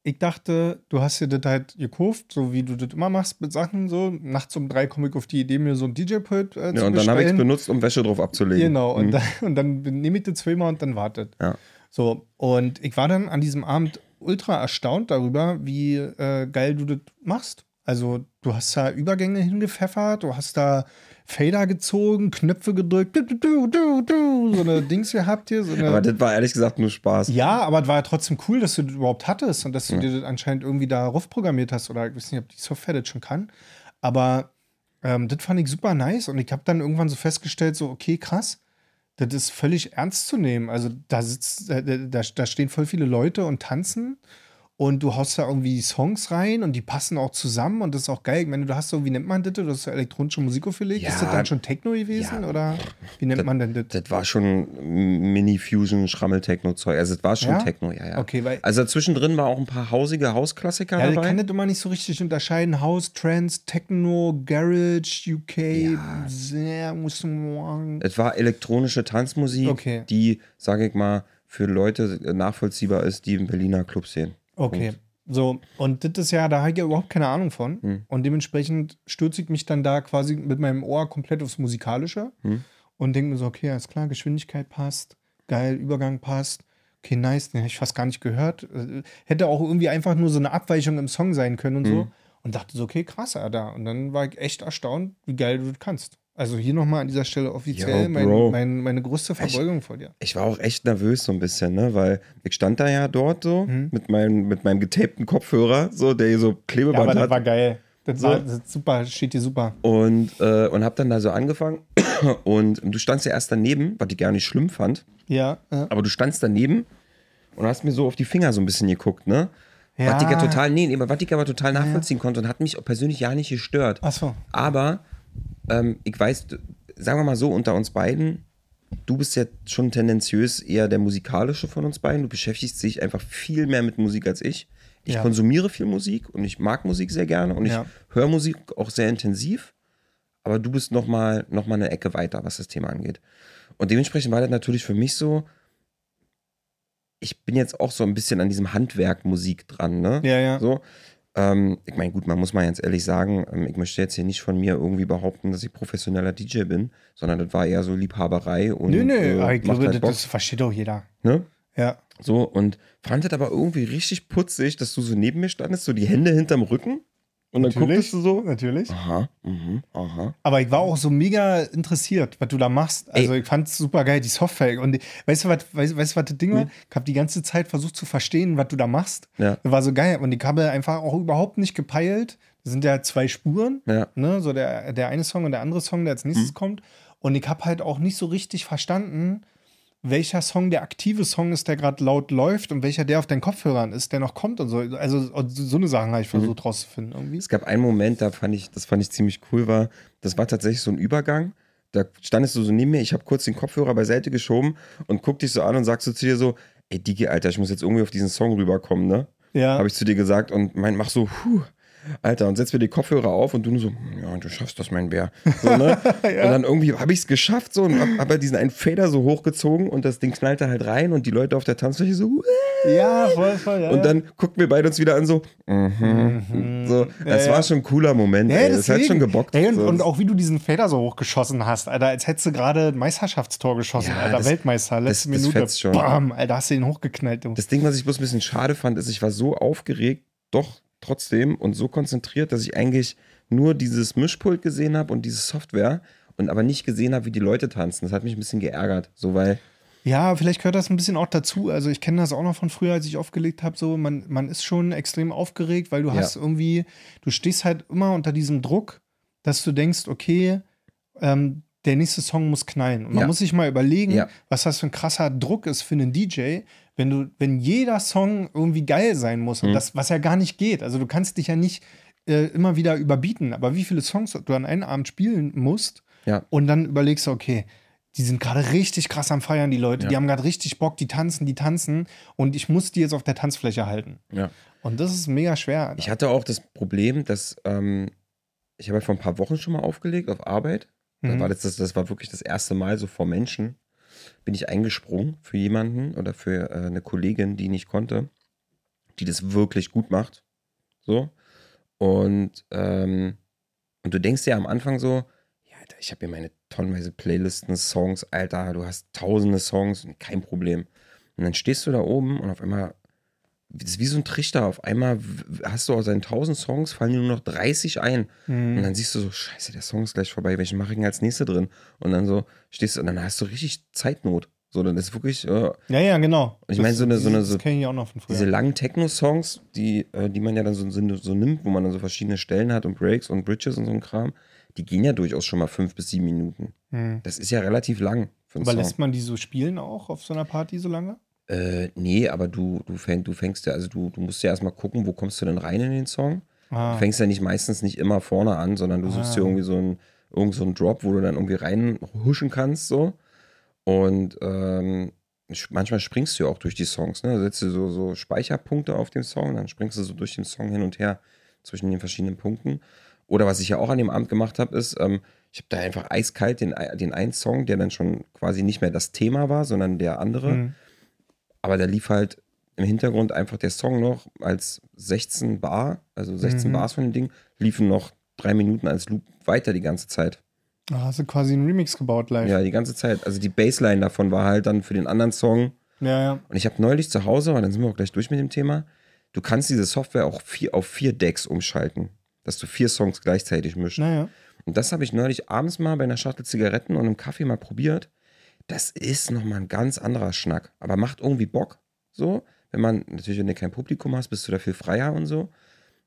ich dachte, du hast dir das halt gekauft, so wie du das immer machst mit Sachen. So nachts um drei komme ich auf die Idee, mir so ein DJ-Pult äh, ja zu und dann habe ich es bestellen. benutzt, um Wäsche drauf abzulegen. Genau, und, Mhm. dann, und dann nehme ich das zweimal und dann wartet. Ja. So, und ich war dann an diesem Abend ultra erstaunt darüber, wie äh, geil du das machst. Also, du hast da Übergänge hingepfeffert, du hast da Fader gezogen, Knöpfe gedrückt, du, du, du, so eine Dings gehabt hier. So Aber das war ehrlich gesagt nur Spaß. ja, aber es war ja trotzdem cool, dass du das überhaupt hattest und dass du dir das anscheinend irgendwie darauf programmiert hast oder ich weiß nicht, ob die Software das schon kann. Aber ähm, das fand ich super nice und ich habe dann irgendwann so festgestellt, so, okay, krass, das ist völlig ernst zu nehmen. Also da sitzt, da, da stehen voll viele Leute und tanzen und du haust da irgendwie Songs rein und die passen auch zusammen und das ist auch geil. Ich meine, du hast so, wie nennt man das? Du hast so elektronische Musik aufgelegt. Ja. ist das dann schon Techno gewesen Ja. oder wie nennt man denn das? Das war schon Mini-Fusion, Schrammel-Techno-Zeug. Also, es war schon Ja? Techno, ja, ja. Okay, weil Also, dazwischendrin war auch ein paar hausige Hausklassiker Ja, ich dabei. kann das immer nicht so richtig unterscheiden. House, Trance, Techno, Garage, UK, Ja. sehr, muss man. Es war elektronische Tanzmusik, Okay. die, sage ich mal, für Leute nachvollziehbar ist, die im Berliner Club sehen. Okay. So, und das ist ja, da habe ich ja überhaupt keine Ahnung von. Hm. Und dementsprechend stürze ich mich dann da quasi mit meinem Ohr komplett aufs Musikalische Hm. und denke mir so, okay, alles klar, Geschwindigkeit passt, geil, Übergang passt. Okay, nice, den hätte ich fast gar nicht gehört. Äh, Hätte auch irgendwie einfach nur so eine Abweichung im Song sein können und Hm. so. Und dachte so, okay, krass, Alter. Und dann war ich echt erstaunt, wie geil du das kannst. Also hier nochmal an dieser Stelle offiziell Yo, mein, mein, meine größte Verbeugung vor dir. Ich war auch echt nervös so ein bisschen, ne? Weil ich stand da ja dort so Mhm. mit, meinem, mit meinem getapten Kopfhörer, so, der hier so Klebeband hat. geil. Das So. war das super, steht dir super. Und, äh, und hab dann da so angefangen. (clears throat) Und du standst ja erst daneben, was ich gar nicht schlimm fand. Ja, ja. Aber du standst daneben und hast mir so auf die Finger so ein bisschen geguckt, ne? Ja. Was ich ja total, nee, aber was ich aber total nachvollziehen konnte und hat mich auch persönlich ja nicht gestört. Achso. Aber ähm, ich weiß, sagen wir mal so, unter uns beiden, du bist ja schon tendenziös eher der musikalische von uns beiden. Du beschäftigst dich einfach viel mehr mit Musik als ich. Ich Ja. konsumiere viel Musik und ich mag Musik sehr gerne und Ja. ich höre Musik auch sehr intensiv. Aber du bist noch mal, noch mal eine Ecke weiter, was das Thema angeht. Und dementsprechend war das natürlich für mich so, ich bin jetzt auch so ein bisschen an diesem Handwerk Musik dran, ne? Ja, ja. So. Ähm, ich meine, gut, man muss mal ganz ehrlich sagen, ähm, ich möchte jetzt hier nicht von mir irgendwie behaupten, dass ich professioneller DJ bin, sondern das war eher so Liebhaberei und Nö, nö, äh, aber ich glaube, halt das versteht auch jeder. ne? Ja. So, und fand das aber irgendwie richtig putzig, dass du so neben mir standest, so die Hände hinterm Rücken und dann gucktest du so. Natürlich. Aha, mhm, aha. Aber ich war auch so mega interessiert, was du da machst. Also Ey. ich fand es super geil, die Software. Und weißt du, was, weißt, weißt, du, was das Ding war? Ich habe die ganze Zeit versucht zu verstehen, was du da machst. Ja. Das war so geil. Und ich habe einfach auch überhaupt nicht gepeilt. Das sind ja zwei Spuren. Ja. Ne? So der, der eine Song und der andere Song, der als nächstes kommt. Und ich habe halt auch nicht so richtig verstanden, welcher Song der aktive Song ist, der gerade laut läuft und welcher der auf deinen Kopfhörern ist, der noch kommt und so. Also so eine Sachen habe ich versucht rauszufinden irgendwie. Es gab einen Moment, da fand ich, das fand ich ziemlich cool, war, das war tatsächlich so ein Übergang da standest du so neben mir, ich habe kurz den Kopfhörer beiseite geschoben und guck dich so an und sagst so zu dir so, ey Digi, Alter, ich muss jetzt irgendwie auf diesen Song rüberkommen, ne? Ja. Habe ich zu dir gesagt und mein, mach so, puh, Alter, und setz mir die Kopfhörer auf und du nur so, ja, du schaffst das, mein Bär. So, ne? (laughs) Ja. Und dann irgendwie habe ich es geschafft so und hab, hab halt diesen einen Fader so hochgezogen und das Ding knallte halt rein und die Leute auf der Tanzfläche so, "Äh." ja, voll, voll. Ja, und dann guckten wir beide uns wieder an so, mhm. so. Das war schon ein cooler Moment, Ja, ey. Das hat schon gebockt. Ey, und, so. und auch wie du diesen Fader so hochgeschossen hast, Alter, als hättest du gerade ein Meisterschaftstor geschossen, Alter, das- Weltmeister, letzte das Minute. fetzt schon. Bam, Alter, hast du ihn hochgeknallt. Du. Das Ding, was ich bloß ein bisschen schade fand, ist, ich war so aufgeregt, doch trotzdem und so konzentriert, dass ich eigentlich nur dieses Mischpult gesehen habe und diese Software und aber nicht gesehen habe, wie die Leute tanzen. Das hat mich ein bisschen geärgert, so weil Ja, vielleicht gehört das ein bisschen auch dazu. Also ich kenne das auch noch von früher, als ich aufgelegt habe. So, man, man ist schon extrem aufgeregt, weil du Ja. hast irgendwie, du stehst halt immer unter diesem Druck, dass du denkst, okay, ähm, der nächste Song muss knallen. Und man Ja. muss sich mal überlegen, Ja. was das für ein krasser Druck ist für einen DJ, wenn du, wenn jeder Song irgendwie geil sein muss. Und Mhm. das, was ja gar nicht geht. Also du kannst dich ja nicht äh, immer wieder überbieten, aber wie viele Songs du an einem Abend spielen musst, ja, und dann überlegst du, okay, die sind gerade richtig krass am Feiern, die Leute. Die haben gerade richtig Bock, die tanzen, die tanzen. Und ich muss die jetzt auf der Tanzfläche halten. ja. Und das ist mega schwer. Ich hatte auch das Problem, dass ähm, ich habe ja vor ein paar Wochen schon mal aufgelegt auf Arbeit. Mhm. war das, das, das war wirklich das erste Mal so vor Menschen. Bin ich eingesprungen für jemanden oder für äh, eine Kollegin, die nicht konnte, die das wirklich gut macht. So. Und, ähm, und du denkst dir am Anfang so, ja, Alter, ich habe hier meine tonnenweise Playlisten, Songs, Alter, du hast tausende Songs und kein Problem. Und dann stehst du da oben und auf einmal, das ist wie so ein Trichter, auf einmal hast du aus deinen tausend Songs, fallen dir nur noch 30 ein. Und Mhm. dann siehst du so, scheiße, der Song ist gleich vorbei, welchen mache ich denn als nächste drin? Und dann so stehst du, und dann hast du richtig Zeitnot. So, dann ist wirklich, äh, Ja, ja, genau. Ich meine, so eine- so eine- so- diese langen Techno-Songs, die, äh, die man ja dann so, so, so nimmt, wo man dann so verschiedene Stellen hat und Breaks und Bridges und so ein Kram, die gehen ja durchaus schon mal fünf bis sieben Minuten. Mhm. Das ist ja relativ lang für einen Aber Song. lässt man die so spielen auch auf so einer Party so lange? Äh, nee, aber du, du, fäng, du fängst ja, also du, du musst ja erstmal gucken, wo kommst du denn rein in den Song. Ah. Du fängst ja nicht meistens nicht immer vorne an, sondern du suchst Ah. dir irgendwie so einen, irgend so einen Drop, wo du dann irgendwie reinhuschen kannst, so. Und ähm, manchmal springst du ja auch durch die Songs, ne? Da setzt du so, so Speicherpunkte auf dem Song, dann springst du so durch den Song hin und her zwischen den verschiedenen Punkten. Oder was ich ja auch an dem Abend gemacht habe, ist, ähm, ich habe da einfach eiskalt den, den einen Song, der dann schon quasi nicht mehr das Thema war, sondern der andere. Mhm. Aber da lief halt im Hintergrund einfach der Song noch als 16 Bar, also 16 Mhm. Bars von dem Ding, liefen noch drei Minuten als Loop weiter die ganze Zeit. Da hast du quasi einen Remix gebaut live. Ja, die ganze Zeit. Also die Bassline davon war halt dann für den anderen Song. ja. ja. Und ich habe neulich zu Hause, und dann sind wir auch gleich durch mit dem Thema, du kannst diese Software auch vier, auf vier Decks umschalten, dass du vier Songs gleichzeitig mischst. Naja. Und das habe ich neulich abends mal bei einer Schachtel Zigaretten und einem Kaffee mal probiert. Das ist nochmal ein ganz anderer Schnack. Aber macht irgendwie Bock. So. Wenn man, natürlich, wenn du kein Publikum hast, bist du da viel freier und so.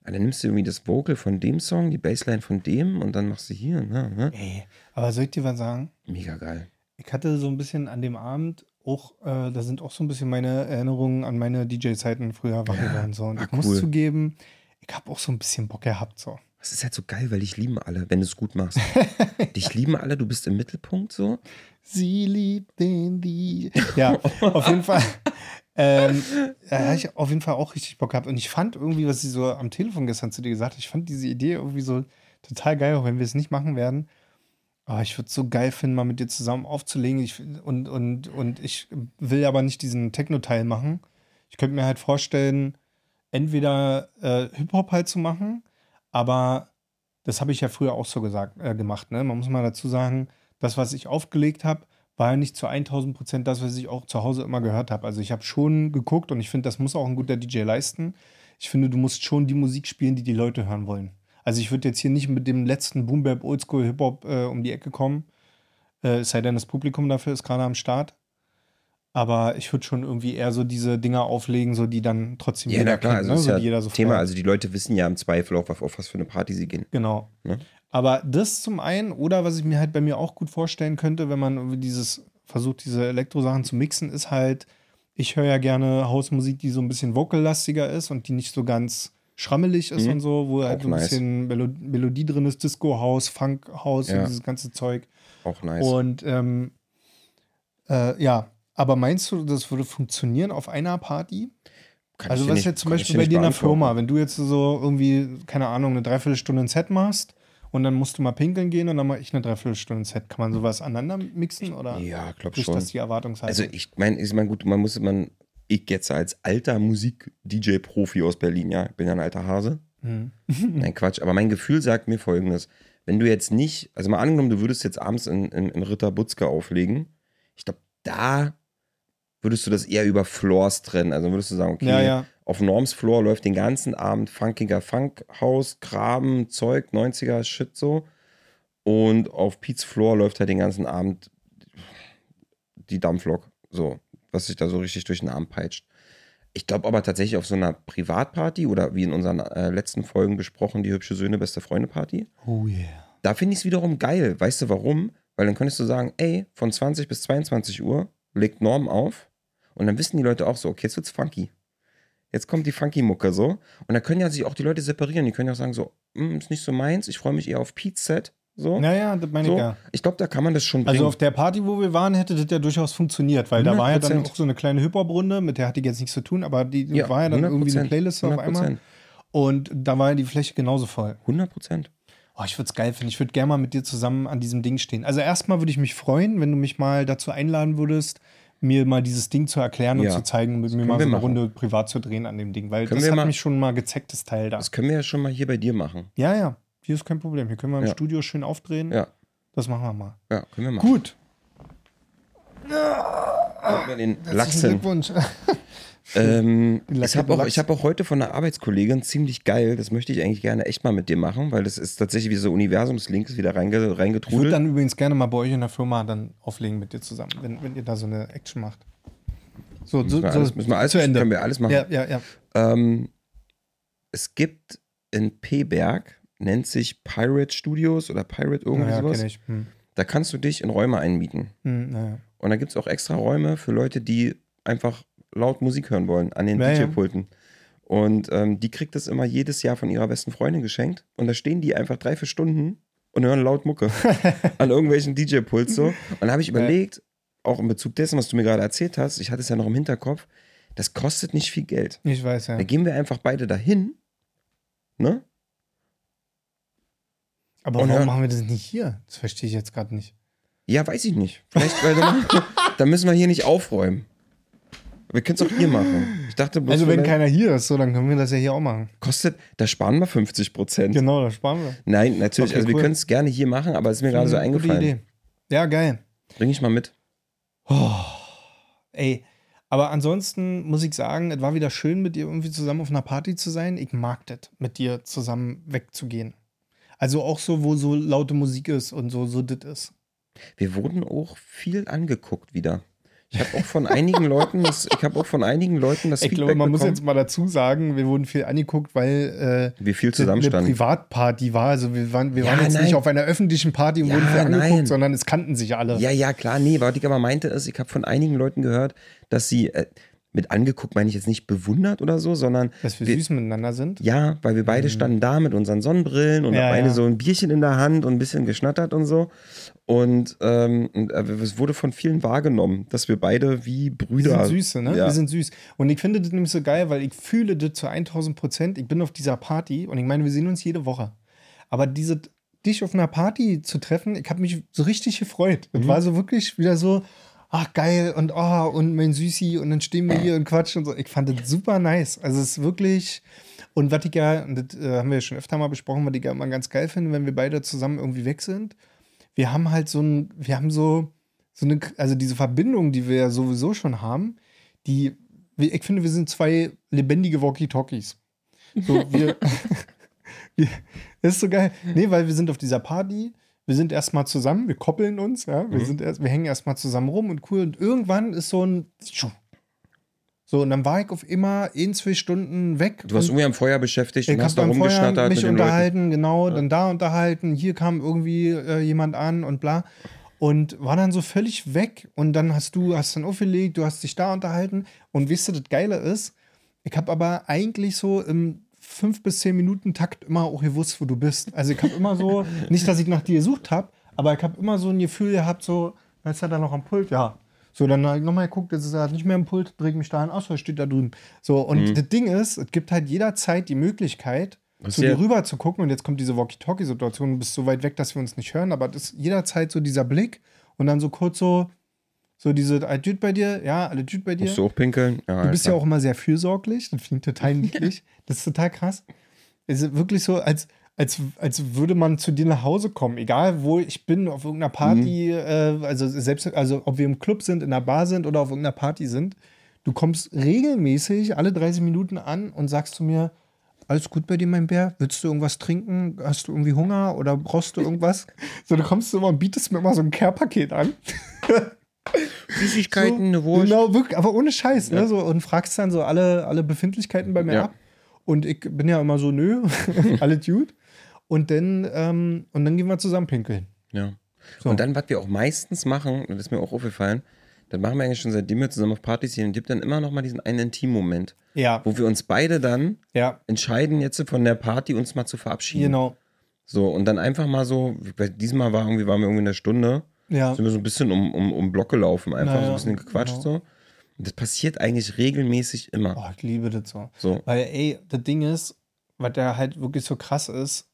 Aber dann nimmst du irgendwie das Vocal von dem Song, die Bassline von dem und dann machst du hier. Ne, ne? Ey, aber soll ich dir was sagen? Mega geil. Ich hatte so ein bisschen an dem Abend auch, äh, da sind auch so ein bisschen meine Erinnerungen an meine DJ-Zeiten früher wach geworden. So. Und war ich muss cool. zugeben, ich habe auch so ein bisschen Bock gehabt. So. Das ist halt so geil, weil dich lieben alle, wenn du es gut machst. (laughs) dich lieben alle, du bist im Mittelpunkt so. Sie liebt den die. Ja, auf jeden Fall. Ähm, da habe ich auf jeden Fall auch richtig Bock gehabt. Und ich fand irgendwie, was sie so am Telefon gestern zu dir gesagt hat, ich fand diese Idee irgendwie so total geil, auch wenn wir es nicht machen werden. Aber ich würde es so geil finden, mal mit dir zusammen aufzulegen. Ich, und, und, und ich will aber nicht diesen Techno-Teil machen. Ich könnte mir halt vorstellen, entweder äh, Hip-Hop halt zu machen, aber das habe ich ja früher auch so gesagt, äh, gemacht. Ne? Man muss mal dazu sagen, das, was ich aufgelegt habe, war ja nicht zu 1000 Prozent das, was ich auch zu Hause immer gehört habe. Also ich habe schon geguckt und ich finde, das muss auch ein guter DJ leisten. Ich finde, du musst schon die Musik spielen, die die Leute hören wollen. Also ich würde jetzt hier nicht mit dem letzten Boom Bap Oldschool Hip Hop äh, um die Ecke kommen. Äh, es sei denn, das Publikum dafür ist gerade am Start. Aber ich würde schon irgendwie eher so diese Dinger auflegen, so die dann trotzdem Ja, na klar, kennt, also ne? so, ja die jeder so Thema. Also die Leute wissen ja im Zweifel auch, auf, auf was für eine Party sie gehen. Genau. Ne? Aber das zum einen, oder was ich mir halt bei mir auch gut vorstellen könnte, wenn man dieses versucht, diese Elektrosachen zu mixen, ist halt, ich höre ja gerne Hausmusik, die so ein bisschen vocallastiger ist und die nicht so ganz schrammelig ist Mhm. und so, wo halt Auch so ein nice. bisschen Melo Melodie drin ist, Disco-Haus, Funk-Haus Ja. und dieses ganze Zeug. Auch nice. Und ähm, äh, ja, aber meinst du, das würde funktionieren auf einer Party? Kann also was nicht- jetzt zum Beispiel bei dir in der. Firma, wenn du jetzt so irgendwie, keine Ahnung, eine Dreiviertelstunde ein Set machst und dann musst du mal pinkeln gehen und dann mache ich eine Dreiviertelstunde ein Set. Kann man sowas aneinander mixen oder Ja, glaub schon. das die Erwartungshaltung? Also ich meine, ich mein, gut, man muss, man, ich jetzt als alter Musik-DJ-Profi aus Berlin, ja, ich bin ja ein alter Hase. Hm. (laughs) Nein, Quatsch, aber mein Gefühl sagt mir folgendes. Wenn du jetzt nicht, also mal angenommen, du würdest jetzt abends in, in, in Ritter Butzke auflegen, ich glaube, da würdest du das eher über Floors trennen. Also würdest du sagen, okay, Ja, ja. auf Norms Floor läuft den ganzen Abend funkiger Funkhaus, Graben, Zeug, 90er Shit so. Und auf Pete's Floor läuft halt den ganzen Abend die Dampflok, so, was sich da so richtig durch den Arm peitscht. Ich glaube aber tatsächlich auf so einer Privatparty oder wie in unseren äh, letzten Folgen besprochen, die hübsche Söhne, beste Freunde Party, Oh yeah. da finde ich es wiederum geil. Weißt du warum? Weil dann könntest du sagen, ey, von 20 bis 22 Uhr legt Norm auf und dann wissen die Leute auch so, okay, jetzt wird's funky. Jetzt kommt die Funky-Mucke so. Und dann können ja sich auch die Leute separieren. Die können ja auch sagen so, "Hm, ist nicht so meins, ich freue mich eher auf Pete's Set. So. Naja, das meine ich so. ja. Ich glaube, da kann man das schon bringen. Also auf der Party, wo wir waren, hätte das ja durchaus funktioniert, weil da war ja dann 100%. auch so eine kleine Hip-Hop-Runde, mit der hatte ich jetzt nichts zu tun, aber die Ja, war ja dann irgendwie eine 100%, Playlist auf einmal. Und da war ja die Fläche genauso voll. 100 Prozent. Oh, ich würde es geil finden. Ich würde gerne mal mit dir zusammen an diesem Ding stehen. Also erstmal würde ich mich freuen, wenn du mich mal dazu einladen würdest, mir mal dieses Ding zu erklären und Ja. zu zeigen, mit mir mal so eine machen. Runde privat zu drehen an dem Ding. Weil Können das hat mal- mich schon mal gezeckt, das Teil da. Das können wir ja schon mal hier bei dir machen. Ja, ja. Hier ist kein Problem. Hier können wir im Ja. Studio schön aufdrehen. Ja, Das machen wir mal. ja, können wir machen. Gut. Mal den Herzlichen Lachsen. Glückwunsch. Ähm, ich habe auch, ich hab auch heute von einer Arbeitskollegin ziemlich geil, das möchte ich eigentlich gerne echt mal mit dir machen, weil das ist tatsächlich wie so Universumslinks wieder reinge, Ich würde reingetrudelt. dann übrigens gerne mal bei euch in der Firma dann auflegen mit dir zusammen, wenn, wenn ihr da so eine Action macht. So, so, Müssen wir so alles, müssen wir alles, zu Ende. Können wir alles machen. Ja, ja, ja. Ähm, es gibt in P-Berg, nennt sich Pirate Studios oder Pirate irgendwie Naja, sowas. ich. Hm. Da kannst du dich in Räume einmieten. Hm, naja. Und da gibt es auch extra Räume für Leute, die einfach laut Musik hören wollen an den Ja, ja. DJ-Pulten. Und ähm, die kriegt das immer jedes Jahr von ihrer besten Freundin geschenkt. Und da stehen die einfach drei, vier Stunden und hören laut Mucke (laughs) an irgendwelchen DJ-Puls so. Und da habe ich überlegt, auch in Bezug dessen, was du mir gerade erzählt hast, ich hatte es ja noch im Hinterkopf, das kostet nicht viel Geld. Ich weiß, ja. Da gehen wir einfach beide dahin, ne? Aber Und warum hören- machen wir das nicht hier? Das verstehe ich jetzt gerade nicht. Ja, weiß ich nicht. Vielleicht, weil dann, (laughs) dann müssen wir hier nicht aufräumen. Wir können es auch hier machen. Ich dachte, bloß Also, wenn keiner hier ist, so, dann können wir das ja hier auch machen. kostet, da sparen wir 50 Prozent. Genau, da sparen wir. Nein, natürlich. Okay, also wir cool. können es gerne hier machen, aber es ist mir gerade so Eine gute eingefallen. Idee. Ja, geil. Bring ich mal mit. Ey, aber ansonsten muss ich sagen, es war wieder schön, mit dir irgendwie zusammen auf einer Party zu sein. Ich mag das, mit dir zusammen wegzugehen. Also auch so, wo so laute Musik ist und so, so das ist. Wir wurden auch viel angeguckt wieder. Ich habe auch von einigen Leuten, das, ich habe auch von einigen Leuten das Ich Feedback glaube, man muss bekommen, jetzt mal dazu sagen, wir wurden viel angeguckt, weil äh, wie viel eine zusammenstanden. Privatparty war. Also wir waren, wir Ja, waren jetzt nein. nicht auf einer öffentlichen Party und Ja, wurden viel angeguckt, nein. sondern es kannten sich alle. Ja, ja, klar, nee, was ich aber meinte ist, ich habe von einigen Leuten gehört, dass sie äh, mit angeguckt, meine ich jetzt nicht bewundert oder so, sondern Dass wir Wir- süß miteinander sind. ja, weil wir beide standen da mit unseren Sonnenbrillen und Mhm. Ja, beide ja. so ein Bierchen in der Hand und ein bisschen geschnattert und so. Und ähm, und, äh, es wurde von vielen wahrgenommen, dass wir beide wie Wir Brüder. sind süße, ne? Ja. Wir sind süß. Und ich finde das nämlich so geil, weil ich fühle das zu 1000 Prozent. Ich bin auf dieser Party und ich meine, wir sehen uns jede Woche. Aber diese, dich auf einer Party zu treffen, ich habe mich so richtig gefreut. Mhm. Es war so wirklich wieder so, ach geil und oh, und mein Süßi und dann stehen wir hier und quatschen und so. Ich fand das super nice. Also es ist wirklich. Und was ich ja, und das äh, haben wir ja schon öfter mal besprochen, was ich ja immer ganz geil finde, wenn wir beide zusammen irgendwie weg sind. Wir haben halt so ein, wir haben so, so eine, also diese Verbindung, die wir ja sowieso schon haben, die, ich finde, wir sind zwei lebendige Walkie-Talkies. So, wir, (laughs) (laughs) wir, das ist so geil. Nee, weil wir sind auf dieser Party, wir sind erstmal zusammen, wir koppeln uns, ja, wir Mhm. sind erst, wir hängen erstmal zusammen rum und cool und irgendwann ist so ein, so, und dann war ich auf immer in zwei Stunden weg. Du warst irgendwie am Feuer beschäftigt und hast da rumgeschnattert mich mit den Leuten. unterhalten, genau, dann da unterhalten, hier kam irgendwie äh, jemand an und bla. Und war dann so völlig weg. Und dann hast du, hast dann aufgelegt, du hast dich da unterhalten. Und wisst ihr, das Geile ist, ich habe aber eigentlich so im fünf bis zehn Minuten Takt immer auch gewusst, wo du bist. Also ich habe immer so, (laughs) nicht, dass ich nach dir gesucht habe, aber ich habe immer so ein Gefühl gehabt, so, ist er da noch am Pult? Ja. So, dann habe ich nochmal geguckt, jetzt ist er nicht mehr am Pult, drehe mich dahin aus, er steht da drüben. So, und Mhm. das Ding ist, es gibt halt jederzeit die Möglichkeit, Das zu dir rüber zu gucken. Und jetzt kommt diese Walkie-Talkie-Situation, du bist so weit weg, dass wir uns nicht hören, aber das ist jederzeit so dieser Blick und dann so kurz so, so diese, alles gut bei dir? Ja, alles gut bei dir? Musst du auch pinkeln? Ja, Du bist ja Alter. auch immer sehr fürsorglich. Das finde ich total niedlich. (laughs) Das ist total krass. Es ist wirklich so, als, als, als würde man zu dir nach Hause kommen. Egal, wo ich bin, auf irgendeiner Party, äh, also selbst, also ob wir im Club sind, in der Bar sind oder auf irgendeiner Party sind. Du kommst regelmäßig alle 30 Minuten an und sagst zu mir, alles gut bei dir, mein Bär? Willst du irgendwas trinken? Hast du irgendwie Hunger oder brauchst du irgendwas? So, du kommst immer und bietest mir immer so ein Care-Paket an. (laughs) Süßigkeiten, so, eine Wurst. Genau, wirklich, aber ohne Scheiß, Ja. ne? So, und fragst dann so alle, alle Befindlichkeiten bei mir Ja. ab. Und ich bin ja immer so, nö, (laughs) alle Dude. Und dann, ähm, und dann gehen wir zusammen pinkeln. Ja. So. Und dann, was wir auch meistens machen, das ist mir auch aufgefallen, das machen wir eigentlich schon seitdem wir zusammen auf Partys gehen, gibt dann immer noch mal diesen einen Intim-Moment, Ja, wo wir uns beide dann ja, entscheiden, jetzt von der Party uns mal zu verabschieden. genau. So, und dann einfach mal so, bei diesmal war irgendwie, waren wir irgendwie in der Stunde, Ja, sind wir so ein bisschen um, um, um Block gelaufen, einfach Naja, so ein bisschen gequatscht genau. so. Und das passiert eigentlich regelmäßig immer. oh, ich liebe das so. So. Weil, ey, das Ding ist, was da halt wirklich so krass ist,